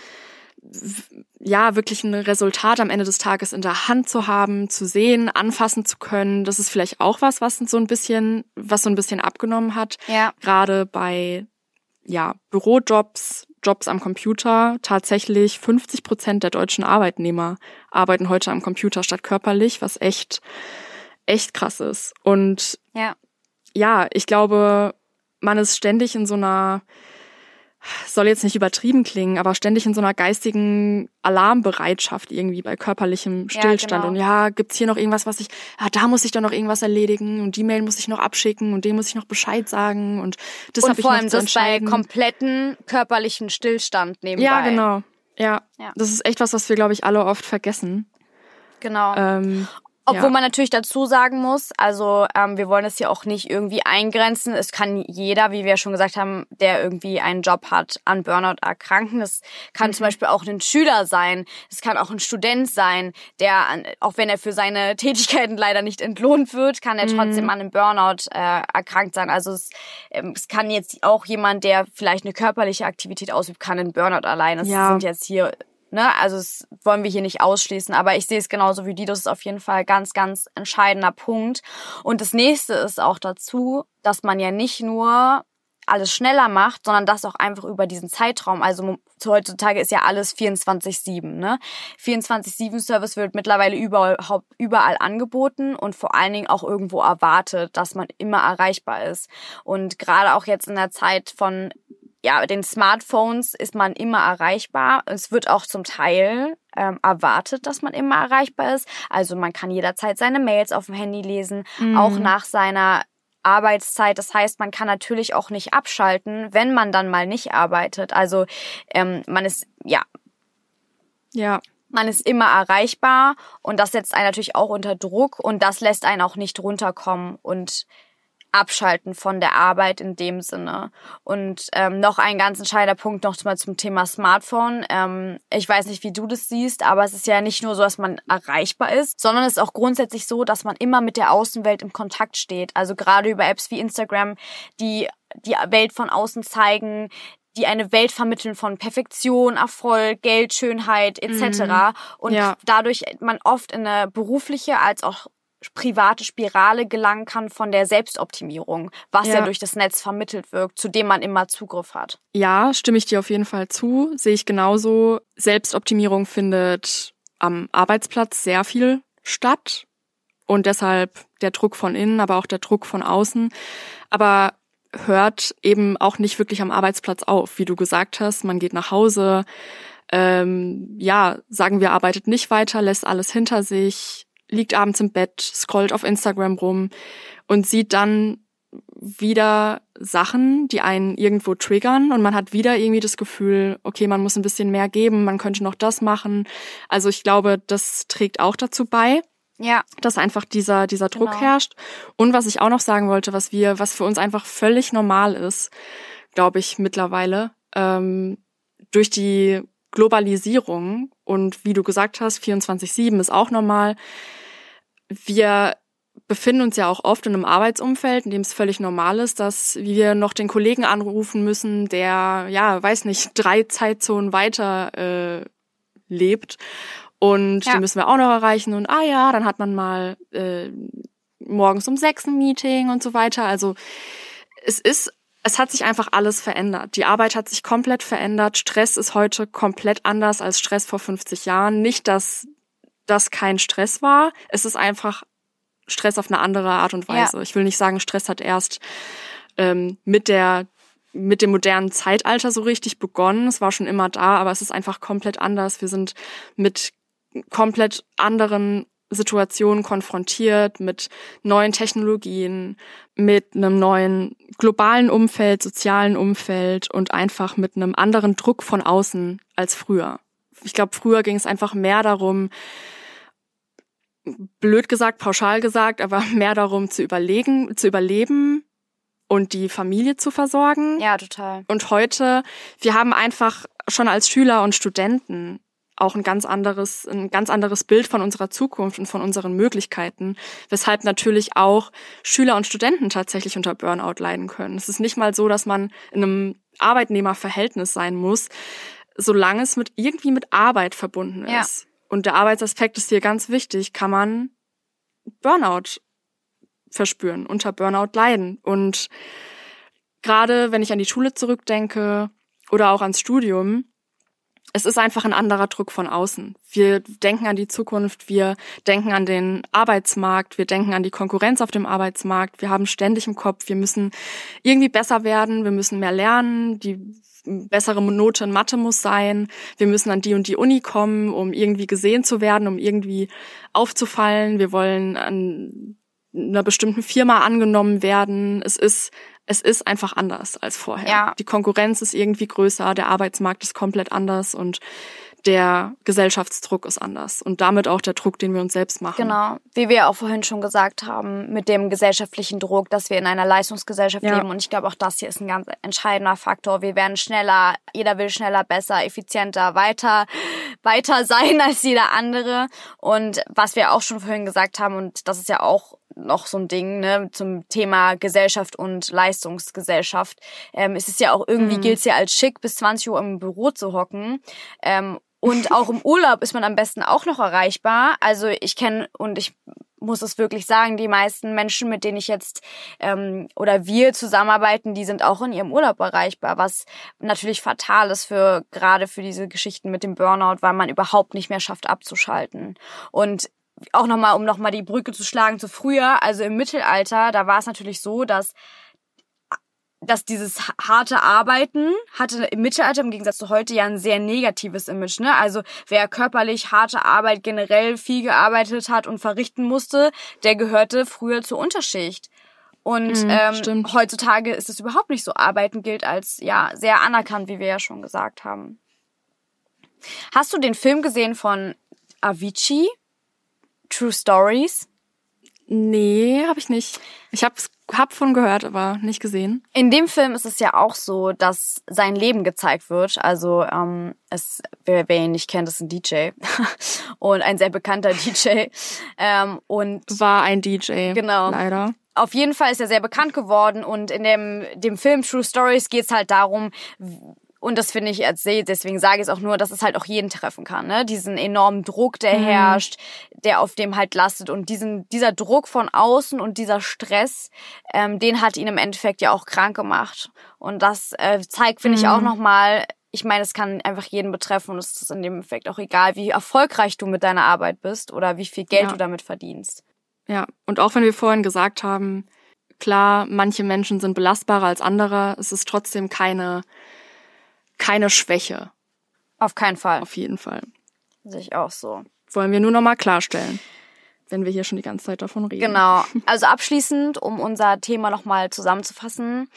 ja, wirklich ein Resultat am Ende des Tages in der Hand zu haben, zu sehen, anfassen zu können. Das ist vielleicht auch was, was so ein bisschen, was so ein bisschen abgenommen hat. Ja. Gerade bei, ja, Bürojobs, Jobs am Computer. Tatsächlich 50 Prozent der deutschen Arbeitnehmer arbeiten heute am Computer statt körperlich, was echt echt krass ist. Und ja, ja ich glaube, man ist ständig in so einer, soll jetzt nicht übertrieben klingen, aber ständig in so einer geistigen Alarmbereitschaft irgendwie bei körperlichem Stillstand. Ja, genau. Und ja, gibt's hier noch irgendwas, was ich, ah, da muss ich doch noch irgendwas erledigen und die Mail muss ich noch abschicken und dem muss ich noch Bescheid sagen und das habe ich noch zu das bei kompletten körperlichen Stillstand nebenbei. Ja, genau. Ja, ja, das ist echt was, was wir, glaube ich, alle oft vergessen. Genau. Ähm, obwohl ja. man natürlich dazu sagen muss, also ähm, wir wollen es hier auch nicht irgendwie eingrenzen. Es kann jeder, wie wir schon gesagt haben, der irgendwie einen Job hat, an Burnout erkranken. Das kann mhm. zum Beispiel auch ein Schüler sein. Es kann auch ein Student sein, der, auch wenn er für seine Tätigkeiten leider nicht entlohnt wird, kann er mhm. trotzdem an einem Burnout äh, erkrankt sein. Also es, ähm, es kann jetzt auch jemand, der vielleicht eine körperliche Aktivität ausübt, kann einen Burnout allein. Es ja. sind jetzt hier Ne? Also das wollen wir hier nicht ausschließen, aber ich sehe es genauso wie die. Das ist auf jeden Fall ganz, ganz entscheidender Punkt. Und das nächste ist auch dazu, dass man ja nicht nur alles schneller macht, sondern das auch einfach über diesen Zeitraum. Also heutzutage ist ja alles 24-7. Ne? 24-7-Service wird mittlerweile überall, überall angeboten und vor allen Dingen auch irgendwo erwartet, dass man immer erreichbar ist. Und gerade auch jetzt in der Zeit von ja, den Smartphones ist man immer erreichbar. Es wird auch zum Teil ähm, erwartet, dass man immer erreichbar ist. Also man kann jederzeit seine Mails auf dem Handy lesen, mhm. auch nach seiner Arbeitszeit. Das heißt, man kann natürlich auch nicht abschalten, wenn man dann mal nicht arbeitet. Also ähm, man ist, ja. Ja. Man ist immer erreichbar und das setzt einen natürlich auch unter Druck und das lässt einen auch nicht runterkommen und abschalten von der Arbeit in dem Sinne. Und ähm, noch ein ganz entscheidender Punkt noch mal zum Thema Smartphone. Ähm, ich weiß nicht, wie du das siehst, aber es ist ja nicht nur so, dass man erreichbar ist, sondern es ist auch grundsätzlich so, dass man immer mit der Außenwelt im Kontakt steht. Also gerade über Apps wie Instagram, die die Welt von außen zeigen, die eine Welt vermitteln von Perfektion, Erfolg, Geld, Schönheit etc. Mhm. Und ja. dadurch man oft in eine berufliche als auch private Spirale gelangen kann von der Selbstoptimierung, was ja. ja. durch das Netz vermittelt wirkt, zu dem man immer Zugriff hat. Ja, stimme ich dir auf jeden Fall zu, sehe ich genauso. Selbstoptimierung findet am Arbeitsplatz sehr viel statt und deshalb der Druck von innen, aber auch der Druck von außen. Aber hört eben auch nicht wirklich am Arbeitsplatz auf, wie du gesagt hast. Man geht nach Hause, ähm, ja, sagen wir, arbeitet nicht weiter, lässt alles hinter sich, liegt abends im Bett, scrollt auf Instagram rum und sieht dann wieder Sachen, die einen irgendwo triggern und man hat wieder irgendwie das Gefühl, okay, man muss ein bisschen mehr geben, man könnte noch das machen. Also ich glaube, das trägt auch dazu bei. Ja. Dass einfach dieser, dieser Druck genau. herrscht. Und was ich auch noch sagen wollte, was wir, was für uns einfach völlig normal ist, glaube ich, mittlerweile, ähm, durch die Globalisierung und wie du gesagt hast, 24-7 ist auch normal. Wir befinden uns ja auch oft in einem Arbeitsumfeld, in dem es völlig normal ist, dass wir noch den Kollegen anrufen müssen, der, ja, weiß nicht, drei Zeitzonen weiter äh, lebt. Und ja. den müssen wir auch noch erreichen. Und ah ja, dann hat man mal äh, morgens um sechs ein Meeting und so weiter. Also es ist, es hat sich einfach alles verändert. Die Arbeit hat sich komplett verändert. Stress ist heute komplett anders als Stress vor 50 Jahren. Nicht, dass das kein Stress war. Es ist einfach Stress auf eine andere Art und Weise. Ja. Ich will nicht sagen, Stress hat erst ähm, mit der mit dem modernen Zeitalter so richtig begonnen. Es war schon immer da, aber es ist einfach komplett anders. Wir sind mit komplett anderen Situationen konfrontiert, mit neuen Technologien, mit einem neuen globalen Umfeld, sozialen Umfeld und einfach mit einem anderen Druck von außen als früher. Ich glaube, früher ging es einfach mehr darum, blöd gesagt, pauschal gesagt, aber mehr darum zu überlegen, zu überleben und die Familie zu versorgen. Ja, total. Und heute, wir haben einfach schon als Schüler und Studenten auch ein ganz anderes, ein ganz anderes Bild von unserer Zukunft und von unseren Möglichkeiten, weshalb natürlich auch Schüler und Studenten tatsächlich unter Burnout leiden können. Es ist nicht mal so, dass man in einem Arbeitnehmerverhältnis sein muss, solange es mit irgendwie mit Arbeit verbunden ist. Ja und der Arbeitsaspekt ist hier ganz wichtig, kann man Burnout verspüren, unter Burnout leiden. Und gerade wenn ich an die Schule zurückdenke oder auch ans Studium, es ist einfach ein anderer Druck von außen. Wir denken an die Zukunft, wir denken an den Arbeitsmarkt, wir denken an die Konkurrenz auf dem Arbeitsmarkt, wir haben ständig im Kopf, wir müssen irgendwie besser werden, wir müssen mehr lernen, die bessere Note in Mathe muss sein, wir müssen an die und die Uni kommen, um irgendwie gesehen zu werden, um irgendwie aufzufallen, wir wollen an einer bestimmten Firma angenommen werden. Es ist es ist einfach anders als vorher. Ja. Die Konkurrenz ist irgendwie größer, der Arbeitsmarkt ist komplett anders und der Gesellschaftsdruck ist anders und damit auch der Druck, den wir uns selbst machen. Genau, wie wir auch vorhin schon gesagt haben, mit dem gesellschaftlichen Druck, dass wir in einer Leistungsgesellschaft ja. leben und ich glaube auch das hier ist ein ganz entscheidender Faktor. Wir werden schneller, jeder will schneller, besser, effizienter, weiter, weiter sein als jeder andere und was wir auch schon vorhin gesagt haben und das ist ja auch noch so ein Ding ne, zum Thema Gesellschaft und Leistungsgesellschaft. Ähm, es ist ja auch irgendwie mhm. gilt es ja als schick, bis 20 Uhr im Büro zu hocken. Ähm, und auch im Urlaub ist man am besten auch noch erreichbar. Also ich kenne und ich muss es wirklich sagen, die meisten Menschen, mit denen ich jetzt ähm, oder wir zusammenarbeiten, die sind auch in ihrem Urlaub erreichbar, was natürlich fatal ist für gerade für diese Geschichten mit dem Burnout, weil man überhaupt nicht mehr schafft abzuschalten. Und auch nochmal, um nochmal die Brücke zu schlagen zu früher, also im Mittelalter, da war es natürlich so, dass dass dieses harte Arbeiten hatte im Mittelalter im Gegensatz zu heute ja ein sehr negatives Image. Ne? Also wer körperlich harte Arbeit generell viel gearbeitet hat und verrichten musste, der gehörte früher zur Unterschicht. Und mhm, ähm, heutzutage ist es überhaupt nicht so. Arbeiten gilt als ja sehr anerkannt, wie wir ja schon gesagt haben. Hast du den Film gesehen von Avicii? True Stories? Nee, habe ich nicht. Ich habe hab von gehört, aber nicht gesehen. In dem Film ist es ja auch so, dass sein Leben gezeigt wird. Also ähm, es, wer, wer ihn nicht kennt, ist ein DJ und ein sehr bekannter DJ. Ähm, und war ein DJ. Genau. Leider. Auf jeden Fall ist er sehr bekannt geworden und in dem, dem Film True Stories geht es halt darum, und das finde ich deswegen sage ich es auch nur, dass es halt auch jeden treffen kann, ne? Diesen enormen Druck, der mhm. herrscht, der auf dem halt lastet und diesen dieser Druck von außen und dieser Stress, ähm, den hat ihn im Endeffekt ja auch krank gemacht und das äh, zeigt, finde mhm. ich auch noch mal. Ich meine, es kann einfach jeden betreffen und es ist in dem Effekt auch egal, wie erfolgreich du mit deiner Arbeit bist oder wie viel Geld ja. du damit verdienst. Ja, und auch wenn wir vorhin gesagt haben, klar, manche Menschen sind belastbarer als andere, es ist trotzdem keine keine Schwäche. Auf keinen Fall. Auf jeden Fall. Sehe ich auch so. Wollen wir nur noch mal klarstellen. wenn wir hier schon die ganze Zeit davon reden. Genau. Also abschließend, um unser Thema nochmal zusammenzufassen,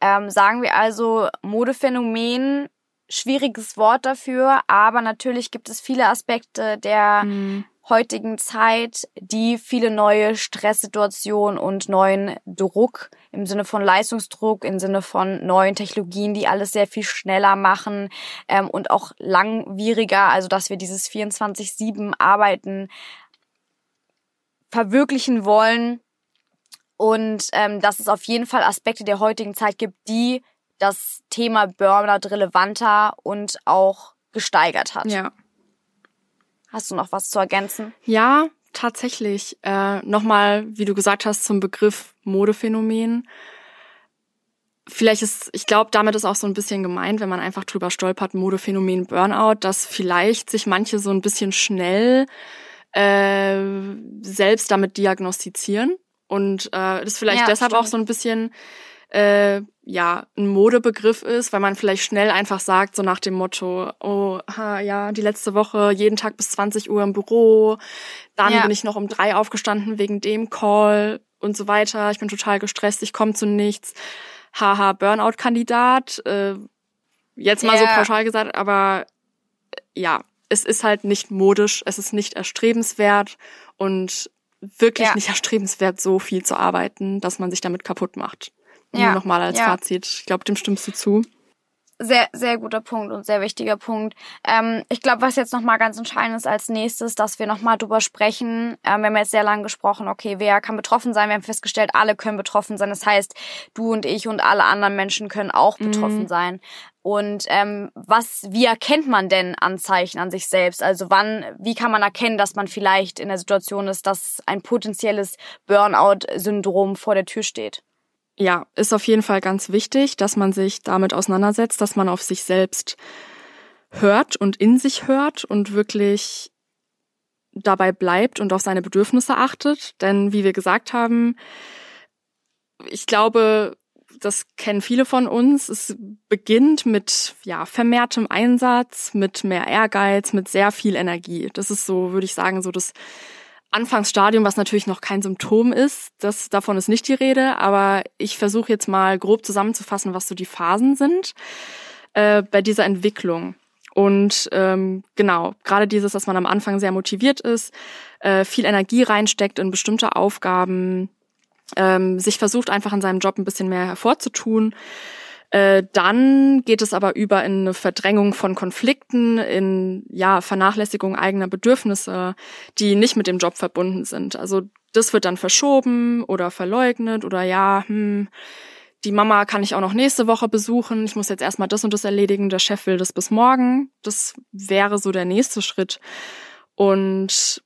ähm, sagen wir also Modephänomen, schwieriges Wort dafür, aber natürlich gibt es viele Aspekte der mhm. heutigen Zeit, die viele neue Stresssituationen und neuen Druck im Sinne von Leistungsdruck, im Sinne von neuen Technologien, die alles sehr viel schneller machen ähm, und auch langwieriger, also dass wir dieses 24-7 Arbeiten verwirklichen wollen und ähm, dass es auf jeden Fall Aspekte der heutigen Zeit gibt, die das Thema Burnout relevanter und auch gesteigert hat. Ja. Hast du noch was zu ergänzen? Ja, tatsächlich. Äh, Nochmal, wie du gesagt hast, zum Begriff Modephänomen. Vielleicht ist, ich glaube, damit ist auch so ein bisschen gemeint, wenn man einfach drüber stolpert, Modephänomen Burnout, dass vielleicht sich manche so ein bisschen schnell äh, selbst damit diagnostizieren und äh, das vielleicht ja, deshalb stimmt. auch so ein bisschen äh, ja ein Modebegriff ist, weil man vielleicht schnell einfach sagt so nach dem Motto, oh ha, ja die letzte Woche jeden Tag bis 20 Uhr im Büro, dann ja. bin ich noch um drei aufgestanden wegen dem Call und so weiter. Ich bin total gestresst, ich komme zu nichts. Haha, Burnout-Kandidat. Äh, jetzt mal yeah. so pauschal gesagt, aber äh, ja, es ist halt nicht modisch, es ist nicht erstrebenswert und wirklich ja. nicht erstrebenswert, so viel zu arbeiten, dass man sich damit kaputt macht. Ja. Nur nochmal als ja. Fazit. Ich glaube, dem stimmst du zu. Sehr, sehr guter Punkt und sehr wichtiger Punkt. Ähm, ich glaube, was jetzt nochmal ganz entscheidend ist als nächstes, dass wir nochmal drüber sprechen. Ähm, wir haben jetzt sehr lange gesprochen, okay, wer kann betroffen sein? Wir haben festgestellt, alle können betroffen sein. Das heißt, du und ich und alle anderen Menschen können auch mhm. betroffen sein. Und ähm, was, wie erkennt man denn Anzeichen an sich selbst? Also wann, wie kann man erkennen, dass man vielleicht in der Situation ist, dass ein potenzielles Burnout-Syndrom vor der Tür steht? Ja, ist auf jeden Fall ganz wichtig, dass man sich damit auseinandersetzt, dass man auf sich selbst hört und in sich hört und wirklich dabei bleibt und auf seine Bedürfnisse achtet. Denn wie wir gesagt haben, ich glaube, das kennen viele von uns. Es beginnt mit ja, vermehrtem Einsatz, mit mehr Ehrgeiz, mit sehr viel Energie. Das ist so, würde ich sagen, so das Anfangsstadium, was natürlich noch kein Symptom ist, das, davon ist nicht die Rede, aber ich versuche jetzt mal grob zusammenzufassen, was so die Phasen sind äh, bei dieser Entwicklung. Und ähm, genau, gerade dieses, dass man am Anfang sehr motiviert ist, äh, viel Energie reinsteckt in bestimmte Aufgaben, ähm, sich versucht einfach in seinem Job ein bisschen mehr hervorzutun, äh, dann geht es aber über in eine Verdrängung von Konflikten, in ja Vernachlässigung eigener Bedürfnisse, die nicht mit dem Job verbunden sind. Also das wird dann verschoben oder verleugnet oder ja, hm, die Mama kann ich auch noch nächste Woche besuchen. Ich muss jetzt erstmal das und das erledigen. Der Chef will das bis morgen. Das wäre so der nächste Schritt. Und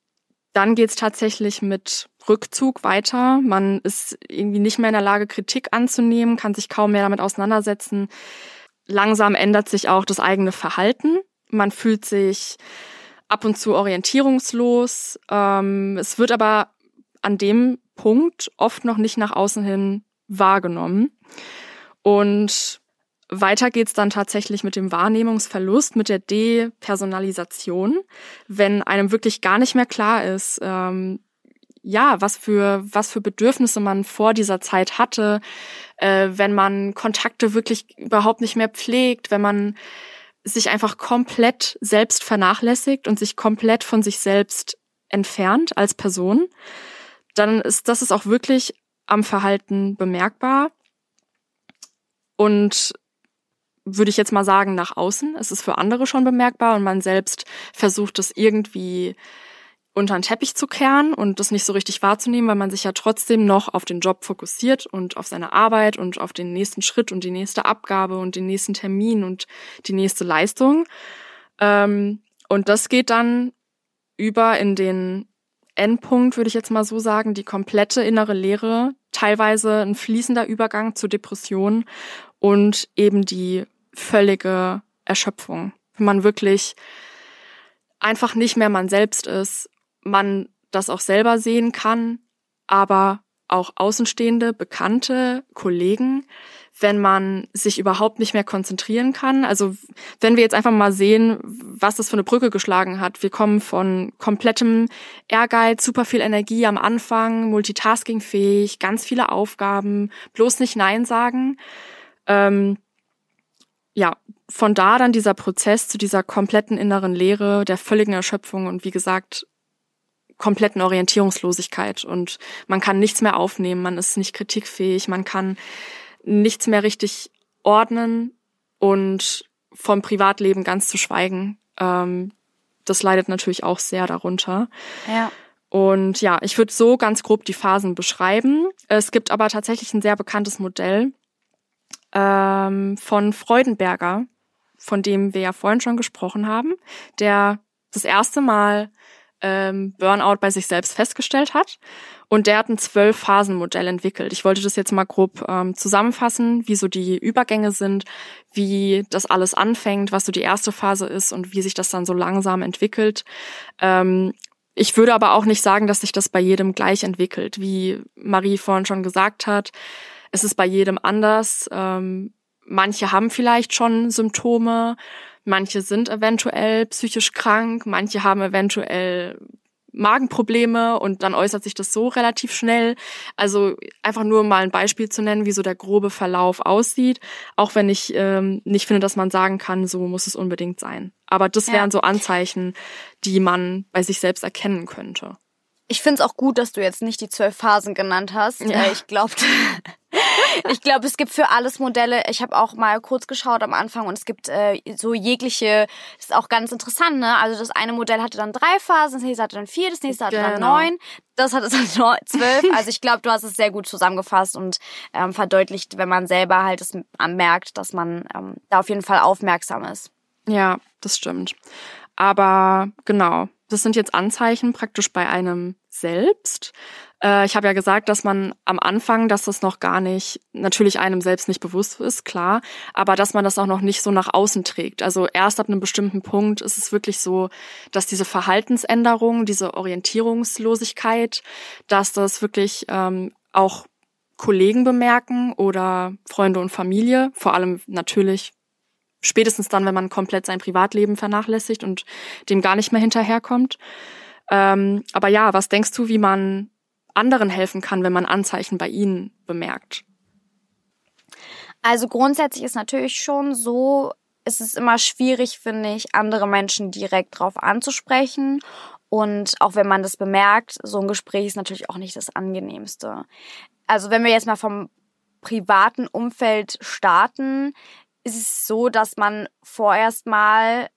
dann geht's tatsächlich mit Rückzug weiter. Man ist irgendwie nicht mehr in der Lage, Kritik anzunehmen, kann sich kaum mehr damit auseinandersetzen. Langsam ändert sich auch das eigene Verhalten. Man fühlt sich ab und zu orientierungslos. Ähm, es wird aber an dem Punkt oft noch nicht nach außen hin wahrgenommen. Und weiter geht's dann tatsächlich mit dem Wahrnehmungsverlust, mit der Depersonalisation, wenn einem wirklich gar nicht mehr klar ist, ähm, ja, was für, was für Bedürfnisse man vor dieser Zeit hatte, äh, wenn man Kontakte wirklich überhaupt nicht mehr pflegt, wenn man sich einfach komplett selbst vernachlässigt und sich komplett von sich selbst entfernt als Person, dann ist das ist auch wirklich am Verhalten bemerkbar. Und würde ich jetzt mal sagen, nach außen. Es ist für andere schon bemerkbar und man selbst versucht es irgendwie unter den Teppich zu kehren und das nicht so richtig wahrzunehmen, weil man sich ja trotzdem noch auf den Job fokussiert und auf seine Arbeit und auf den nächsten Schritt und die nächste Abgabe und den nächsten Termin und die nächste Leistung. Ähm, und das geht dann über in den Endpunkt, würde ich jetzt mal so sagen, die komplette innere Leere, teilweise ein fließender Übergang zur Depression und eben die völlige Erschöpfung. Wenn man wirklich einfach nicht mehr man selbst ist, man das auch selber sehen kann, aber auch Außenstehende, Bekannte, Kollegen wenn man sich überhaupt nicht mehr konzentrieren kann. Also wenn wir jetzt einfach mal sehen, was das für eine Brücke geschlagen hat. Wir kommen von komplettem Ehrgeiz, super viel Energie am Anfang, multitaskingfähig, ganz viele Aufgaben, bloß nicht Nein sagen. Ähm, ja, von da dann dieser Prozess zu dieser kompletten inneren Leere, der völligen Erschöpfung und wie gesagt, kompletten Orientierungslosigkeit und man kann nichts mehr aufnehmen, man ist nicht kritikfähig, man kann nichts mehr richtig ordnen und vom Privatleben ganz zu schweigen. Ähm, das leidet natürlich auch sehr darunter. Ja. Und ja, ich würde so ganz grob die Phasen beschreiben. Es gibt aber tatsächlich ein sehr bekanntes Modell ähm, von Freudenberger, von dem wir ja vorhin schon gesprochen haben, der das erste Mal ähm, Burnout bei sich selbst festgestellt hat. Und der hat ein Zwölf-Phasen-Modell entwickelt. Ich wollte das jetzt mal grob ähm, zusammenfassen, wie so die Übergänge sind, wie das alles anfängt, was so die erste Phase ist und wie sich das dann so langsam entwickelt. Ähm, ich würde aber auch nicht sagen, dass sich das bei jedem gleich entwickelt. Wie Marie vorhin schon gesagt hat, es ist bei jedem anders. Ähm, manche haben vielleicht schon Symptome, Manche sind eventuell psychisch krank, manche haben eventuell Magenprobleme und dann äußert sich das so relativ schnell. Also einfach nur mal ein Beispiel zu nennen, wie so der grobe Verlauf aussieht, auch wenn ich ähm, nicht finde, dass man sagen kann, so muss es unbedingt sein. Aber das wären ja. so Anzeichen, die man bei sich selbst erkennen könnte. Ich finde es auch gut, dass du jetzt nicht die zwölf Phasen genannt hast. Ja. Ich glaube, ich glaube, es gibt für alles Modelle. Ich habe auch mal kurz geschaut am Anfang und es gibt äh, so jegliche, das ist auch ganz interessant, ne? Also das eine Modell hatte dann drei Phasen, das nächste hatte dann vier, das nächste hatte genau. dann neun, das hatte dann zwölf. Also ich glaube, du hast es sehr gut zusammengefasst und ähm, verdeutlicht, wenn man selber halt es merkt, dass man ähm, da auf jeden Fall aufmerksam ist. Ja, das stimmt. Aber genau, das sind jetzt Anzeichen praktisch bei einem selbst. Äh, ich habe ja gesagt, dass man am Anfang, dass das noch gar nicht, natürlich einem selbst nicht bewusst ist, klar, aber dass man das auch noch nicht so nach außen trägt. Also erst ab einem bestimmten Punkt ist es wirklich so, dass diese Verhaltensänderung, diese Orientierungslosigkeit, dass das wirklich ähm, auch Kollegen bemerken oder Freunde und Familie, vor allem natürlich spätestens dann, wenn man komplett sein Privatleben vernachlässigt und dem gar nicht mehr hinterherkommt. Ähm, aber ja, was denkst du, wie man anderen helfen kann, wenn man Anzeichen bei ihnen bemerkt? Also grundsätzlich ist natürlich schon so, es ist immer schwierig, finde ich, andere Menschen direkt drauf anzusprechen. Und auch wenn man das bemerkt, so ein Gespräch ist natürlich auch nicht das angenehmste. Also wenn wir jetzt mal vom privaten Umfeld starten, ist es so, dass man vorerst mal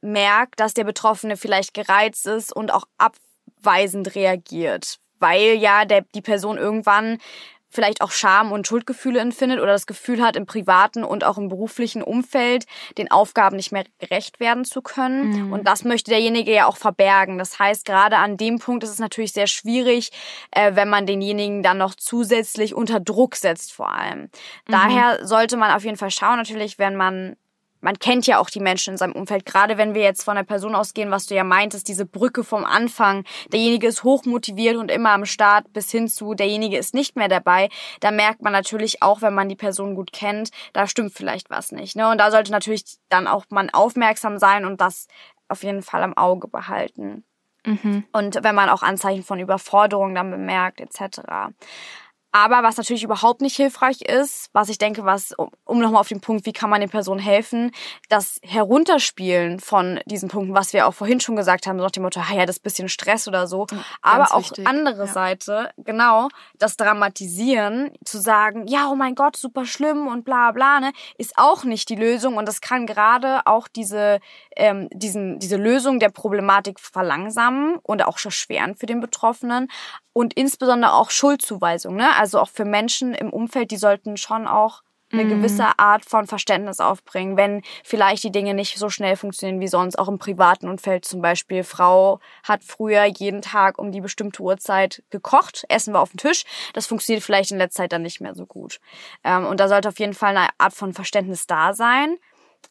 merkt, dass der Betroffene vielleicht gereizt ist und auch abweisend reagiert, weil ja der, die Person irgendwann vielleicht auch Scham und Schuldgefühle empfindet oder das Gefühl hat, im privaten und auch im beruflichen Umfeld den Aufgaben nicht mehr gerecht werden zu können. Mhm. Und das möchte derjenige ja auch verbergen. Das heißt, gerade an dem Punkt ist es natürlich sehr schwierig, äh, wenn man denjenigen dann noch zusätzlich unter Druck setzt vor allem. Mhm. Daher sollte man auf jeden Fall schauen, natürlich, wenn man man kennt ja auch die Menschen in seinem Umfeld, gerade wenn wir jetzt von der Person ausgehen, was du ja meintest, diese Brücke vom Anfang, derjenige ist hochmotiviert und immer am Start bis hin zu, derjenige ist nicht mehr dabei, da merkt man natürlich auch, wenn man die Person gut kennt, da stimmt vielleicht was nicht. Ne? Und da sollte natürlich dann auch man aufmerksam sein und das auf jeden Fall am Auge behalten. Mhm. Und wenn man auch Anzeichen von Überforderung dann bemerkt, etc. Aber was natürlich überhaupt nicht hilfreich ist, was ich denke, was, um nochmal auf den Punkt, wie kann man den Personen helfen, das Herunterspielen von diesen Punkten, was wir auch vorhin schon gesagt haben, so nach dem Motto, ja, das bisschen Stress oder so. Ganz aber auch wichtig. andere ja. Seite, genau, das Dramatisieren, zu sagen, ja, oh mein Gott, super schlimm und bla bla, ne, ist auch nicht die Lösung und das kann gerade auch diese, ähm, diesen, diese Lösung der Problematik verlangsamen und auch erschweren für den Betroffenen und insbesondere auch Schuldzuweisung, ne? Also auch für Menschen im Umfeld, die sollten schon auch eine mhm. gewisse Art von Verständnis aufbringen, wenn vielleicht die Dinge nicht so schnell funktionieren wie sonst, auch im privaten Umfeld zum Beispiel. Frau hat früher jeden Tag um die bestimmte Uhrzeit gekocht, Essen war auf dem Tisch. Das funktioniert vielleicht in letzter Zeit dann nicht mehr so gut. Ähm, und da sollte auf jeden Fall eine Art von Verständnis da sein.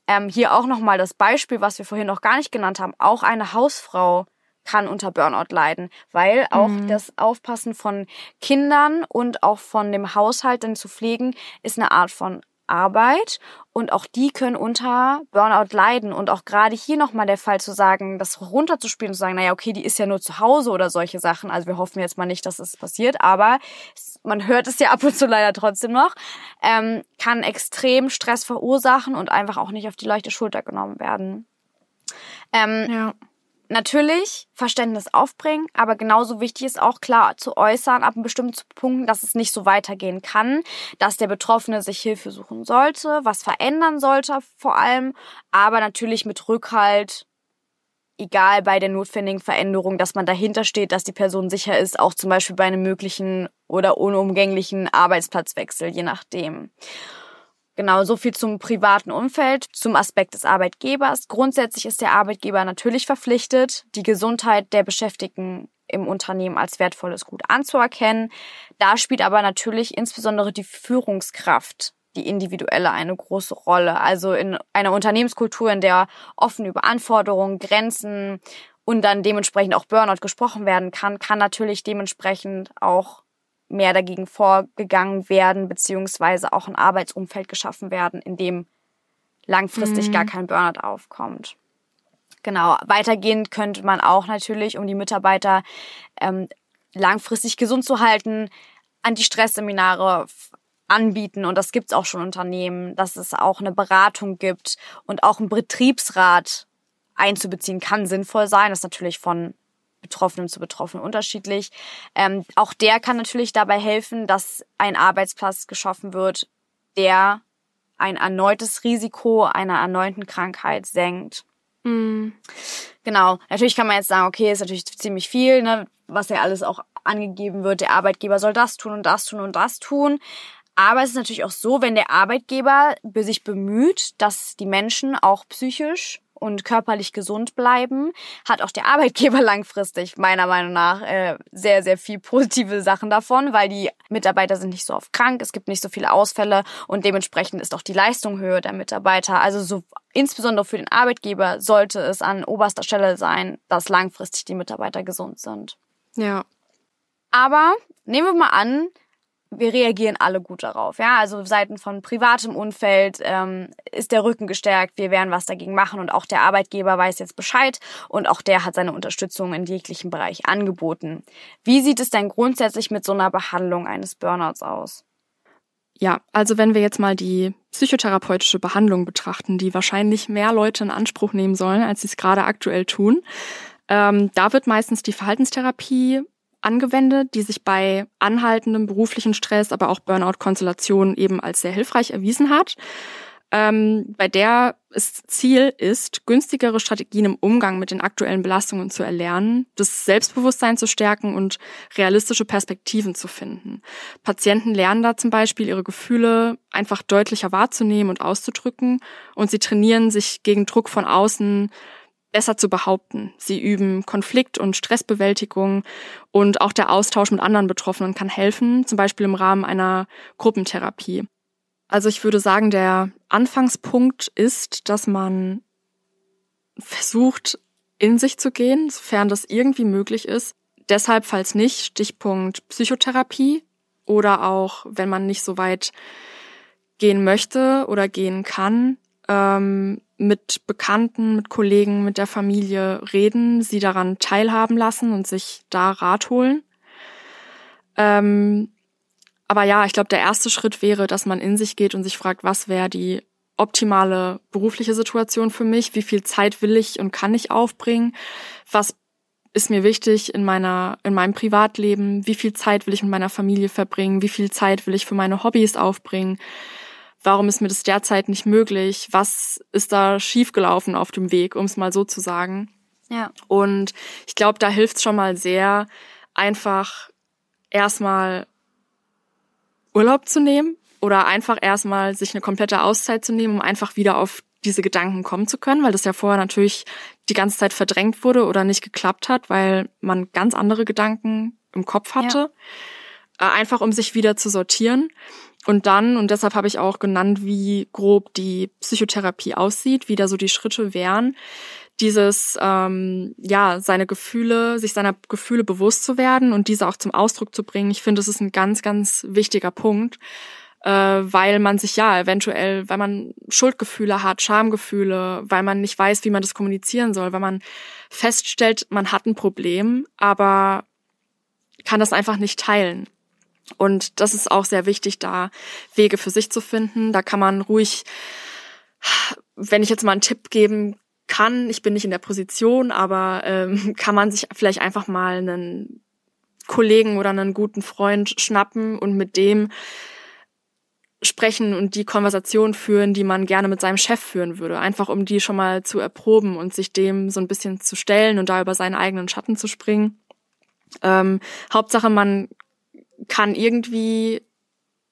Ähm, hier auch nochmal das Beispiel, was wir vorhin noch gar nicht genannt haben. Auch eine Hausfrau kann unter Burnout leiden, weil auch mhm. das Aufpassen von Kindern und auch von dem Haushalt dann zu pflegen ist eine Art von Arbeit und auch die können unter Burnout leiden und auch gerade hier nochmal der Fall zu sagen, das runterzuspielen und zu sagen, naja, okay, die ist ja nur zu Hause oder solche Sachen. Also wir hoffen jetzt mal nicht, dass es passiert, aber man hört es ja ab und zu leider trotzdem noch, ähm, kann extrem Stress verursachen und einfach auch nicht auf die leichte Schulter genommen werden. Ähm, ja natürlich Verständnis aufbringen, aber genauso wichtig ist auch klar zu äußern ab einem bestimmten Punkt, dass es nicht so weitergehen kann, dass der Betroffene sich Hilfe suchen sollte, was verändern sollte vor allem, aber natürlich mit Rückhalt, egal bei der notwendigen Veränderung, dass man dahinter steht, dass die Person sicher ist, auch zum Beispiel bei einem möglichen oder unumgänglichen Arbeitsplatzwechsel, je nachdem. Genau, so viel zum privaten Umfeld, zum Aspekt des Arbeitgebers. Grundsätzlich ist der Arbeitgeber natürlich verpflichtet, die Gesundheit der Beschäftigten im Unternehmen als wertvolles Gut anzuerkennen. Da spielt aber natürlich insbesondere die Führungskraft, die individuelle, eine große Rolle. Also in einer Unternehmenskultur, in der offen über Anforderungen, Grenzen und dann dementsprechend auch Burnout gesprochen werden kann, kann natürlich dementsprechend auch mehr dagegen vorgegangen werden, beziehungsweise auch ein Arbeitsumfeld geschaffen werden, in dem langfristig mhm. gar kein Burnout aufkommt. Genau, weitergehend könnte man auch natürlich, um die Mitarbeiter ähm, langfristig gesund zu halten, Anti-Stress-Seminare anbieten und das gibt's auch schon Unternehmen, dass es auch eine Beratung gibt und auch ein Betriebsrat einzubeziehen kann sinnvoll sein. Das ist natürlich von Betroffenen zu Betroffenen unterschiedlich. Ähm, auch der kann natürlich dabei helfen, dass ein Arbeitsplatz geschaffen wird, der ein erneutes Risiko einer erneuten Krankheit senkt. Mhm. Genau. Natürlich kann man jetzt sagen, okay, ist natürlich ziemlich viel, ne, was ja alles auch angegeben wird. Der Arbeitgeber soll das tun und das tun und das tun. Aber es ist natürlich auch so, wenn der Arbeitgeber sich bemüht, dass die Menschen auch psychisch und körperlich gesund bleiben, hat auch der Arbeitgeber langfristig meiner Meinung nach äh, sehr, sehr viel positive Sachen davon, weil die Mitarbeiter sind nicht so oft krank, es gibt nicht so viele Ausfälle und dementsprechend ist auch die Leistung höher der Mitarbeiter. Also so insbesondere für den Arbeitgeber sollte es an oberster Stelle sein, dass langfristig die Mitarbeiter gesund sind. Ja. Aber nehmen wir mal an, wir reagieren alle gut darauf. Ja, also Seiten von privatem Umfeld ähm, ist der Rücken gestärkt, wir werden was dagegen machen und auch der Arbeitgeber weiß jetzt Bescheid und auch der hat seine Unterstützung in jeglichen Bereich angeboten. Wie sieht es denn grundsätzlich mit so einer Behandlung eines Burnouts aus? Ja, also wenn wir jetzt mal die psychotherapeutische Behandlung betrachten, die wahrscheinlich mehr Leute in Anspruch nehmen sollen, als sie es gerade aktuell tun, ähm, da wird meistens die Verhaltenstherapie angewendet, die sich bei anhaltendem beruflichen Stress, aber auch Burnout-Konstellationen eben als sehr hilfreich erwiesen hat. Ähm, bei der es Ziel ist, günstigere Strategien im Umgang mit den aktuellen Belastungen zu erlernen, das Selbstbewusstsein zu stärken und realistische Perspektiven zu finden. Patienten lernen da zum Beispiel ihre Gefühle einfach deutlicher wahrzunehmen und auszudrücken und sie trainieren sich gegen Druck von außen besser zu behaupten. Sie üben Konflikt- und Stressbewältigung und auch der Austausch mit anderen Betroffenen kann helfen, zum Beispiel im Rahmen einer Gruppentherapie. Also ich würde sagen, der Anfangspunkt ist, dass man versucht, in sich zu gehen, sofern das irgendwie möglich ist. Deshalb, falls nicht, Stichpunkt Psychotherapie oder auch, wenn man nicht so weit gehen möchte oder gehen kann, ähm, mit Bekannten, mit Kollegen, mit der Familie reden, sie daran teilhaben lassen und sich da Rat holen. Ähm, aber ja, ich glaube, der erste Schritt wäre, dass man in sich geht und sich fragt, was wäre die optimale berufliche Situation für mich? Wie viel Zeit will ich und kann ich aufbringen? Was ist mir wichtig in meiner, in meinem Privatleben? Wie viel Zeit will ich mit meiner Familie verbringen? Wie viel Zeit will ich für meine Hobbys aufbringen? Warum ist mir das derzeit nicht möglich? Was ist da schiefgelaufen auf dem Weg, um es mal so zu sagen? Ja. Und ich glaube, da hilft es schon mal sehr, einfach erstmal Urlaub zu nehmen oder einfach erstmal sich eine komplette Auszeit zu nehmen, um einfach wieder auf diese Gedanken kommen zu können, weil das ja vorher natürlich die ganze Zeit verdrängt wurde oder nicht geklappt hat, weil man ganz andere Gedanken im Kopf hatte. Ja. Äh, einfach um sich wieder zu sortieren. Und dann, und deshalb habe ich auch genannt, wie grob die Psychotherapie aussieht, wie da so die Schritte wären. dieses, ähm, ja, seine Gefühle, sich seiner Gefühle bewusst zu werden und diese auch zum Ausdruck zu bringen. Ich finde, das ist ein ganz, ganz wichtiger Punkt, äh, weil man sich ja eventuell, weil man Schuldgefühle hat, Schamgefühle, weil man nicht weiß, wie man das kommunizieren soll, weil man feststellt, man hat ein Problem, aber kann das einfach nicht teilen. Und das ist auch sehr wichtig, da Wege für sich zu finden. Da kann man ruhig, wenn ich jetzt mal einen Tipp geben kann, ich bin nicht in der Position, aber ähm, kann man sich vielleicht einfach mal einen Kollegen oder einen guten Freund schnappen und mit dem sprechen und die Konversation führen, die man gerne mit seinem Chef führen würde. Einfach um die schon mal zu erproben und sich dem so ein bisschen zu stellen und da über seinen eigenen Schatten zu springen. Ähm, Hauptsache, man kann irgendwie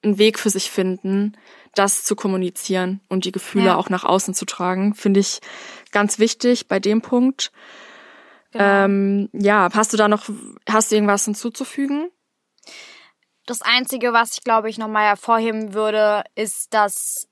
einen Weg für sich finden, das zu kommunizieren und die Gefühle ja. auch nach außen zu tragen, finde ich ganz wichtig bei dem Punkt. Genau. Ähm, ja, hast du da noch, hast du irgendwas hinzuzufügen? Das Einzige, was ich glaube ich nochmal hervorheben würde, ist, dass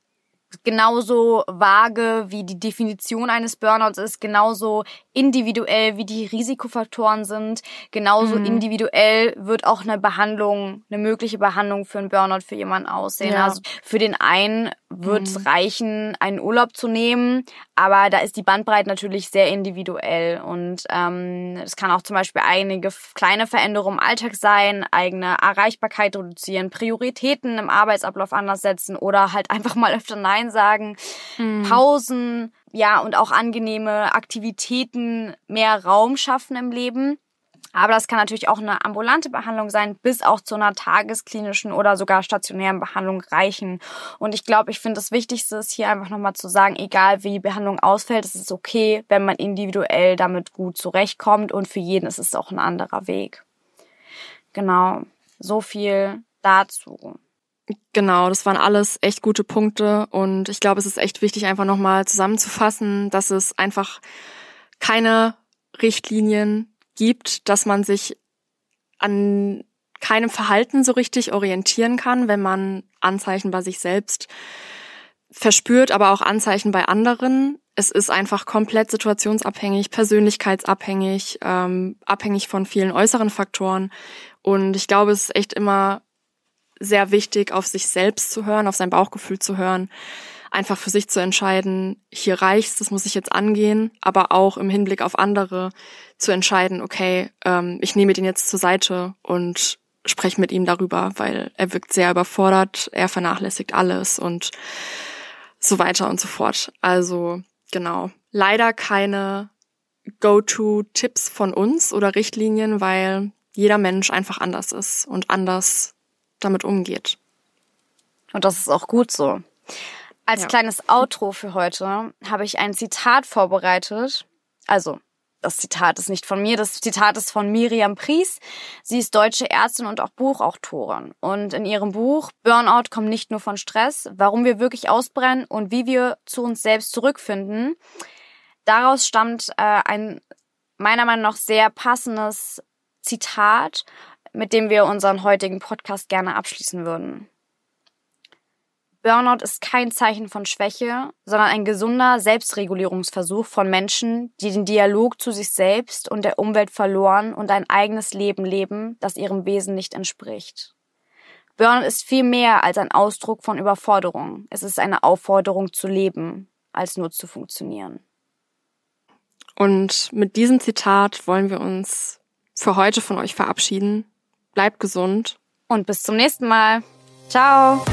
genauso vage wie die Definition eines Burnouts ist, genauso individuell wie die Risikofaktoren sind, genauso mhm. individuell wird auch eine Behandlung, eine mögliche Behandlung für einen Burnout für jemanden aussehen. Ja. Also für den einen wird es mhm. reichen, einen Urlaub zu nehmen, aber da ist die Bandbreite natürlich sehr individuell und ähm, es kann auch zum Beispiel einige kleine Veränderungen im Alltag sein, eigene Erreichbarkeit reduzieren, Prioritäten im Arbeitsablauf anders setzen oder halt einfach mal öfter Nein sagen, mhm. Pausen, ja, und auch angenehme Aktivitäten mehr Raum schaffen im Leben. Aber das kann natürlich auch eine ambulante Behandlung sein, bis auch zu einer tagesklinischen oder sogar stationären Behandlung reichen. Und ich glaube, ich finde das Wichtigste ist hier einfach nochmal zu sagen, egal wie die Behandlung ausfällt, es ist okay, wenn man individuell damit gut zurechtkommt und für jeden ist es auch ein anderer Weg. Genau, so viel dazu. Genau, das waren alles echt gute Punkte und ich glaube, es ist echt wichtig, einfach nochmal zusammenzufassen, dass es einfach keine Richtlinien gibt, dass man sich an keinem Verhalten so richtig orientieren kann, wenn man Anzeichen bei sich selbst verspürt, aber auch Anzeichen bei anderen. Es ist einfach komplett situationsabhängig, persönlichkeitsabhängig, ähm, abhängig von vielen äußeren Faktoren. Und ich glaube, es ist echt immer sehr wichtig, auf sich selbst zu hören, auf sein Bauchgefühl zu hören, einfach für sich zu entscheiden, hier reicht's, das muss ich jetzt angehen, aber auch im Hinblick auf andere zu entscheiden, okay, ähm, ich nehme den jetzt zur Seite und spreche mit ihm darüber, weil er wirkt sehr überfordert, er vernachlässigt alles und so weiter und so fort. Also genau, leider keine Go-to-Tipps von uns oder Richtlinien, weil jeder Mensch einfach anders ist und anders damit umgeht. Und das ist auch gut so. Als ja. kleines Outro für heute habe ich ein Zitat vorbereitet. Also, das Zitat ist nicht von mir, das Zitat ist von Miriam Pries. Sie ist deutsche Ärztin und auch Buchautorin. Und in ihrem Buch Burnout kommt nicht nur von Stress, warum wir wirklich ausbrennen und wie wir zu uns selbst zurückfinden. Daraus stammt äh, ein meiner Meinung nach sehr passendes Zitat mit dem wir unseren heutigen Podcast gerne abschließen würden. Burnout ist kein Zeichen von Schwäche, sondern ein gesunder Selbstregulierungsversuch von Menschen, die den Dialog zu sich selbst und der Umwelt verloren und ein eigenes Leben leben, das ihrem Wesen nicht entspricht. Burnout ist viel mehr als ein Ausdruck von Überforderung. Es ist eine Aufforderung zu leben, als nur zu funktionieren. Und mit diesem Zitat wollen wir uns für heute von euch verabschieden. Bleibt gesund. Und bis zum nächsten Mal. Ciao.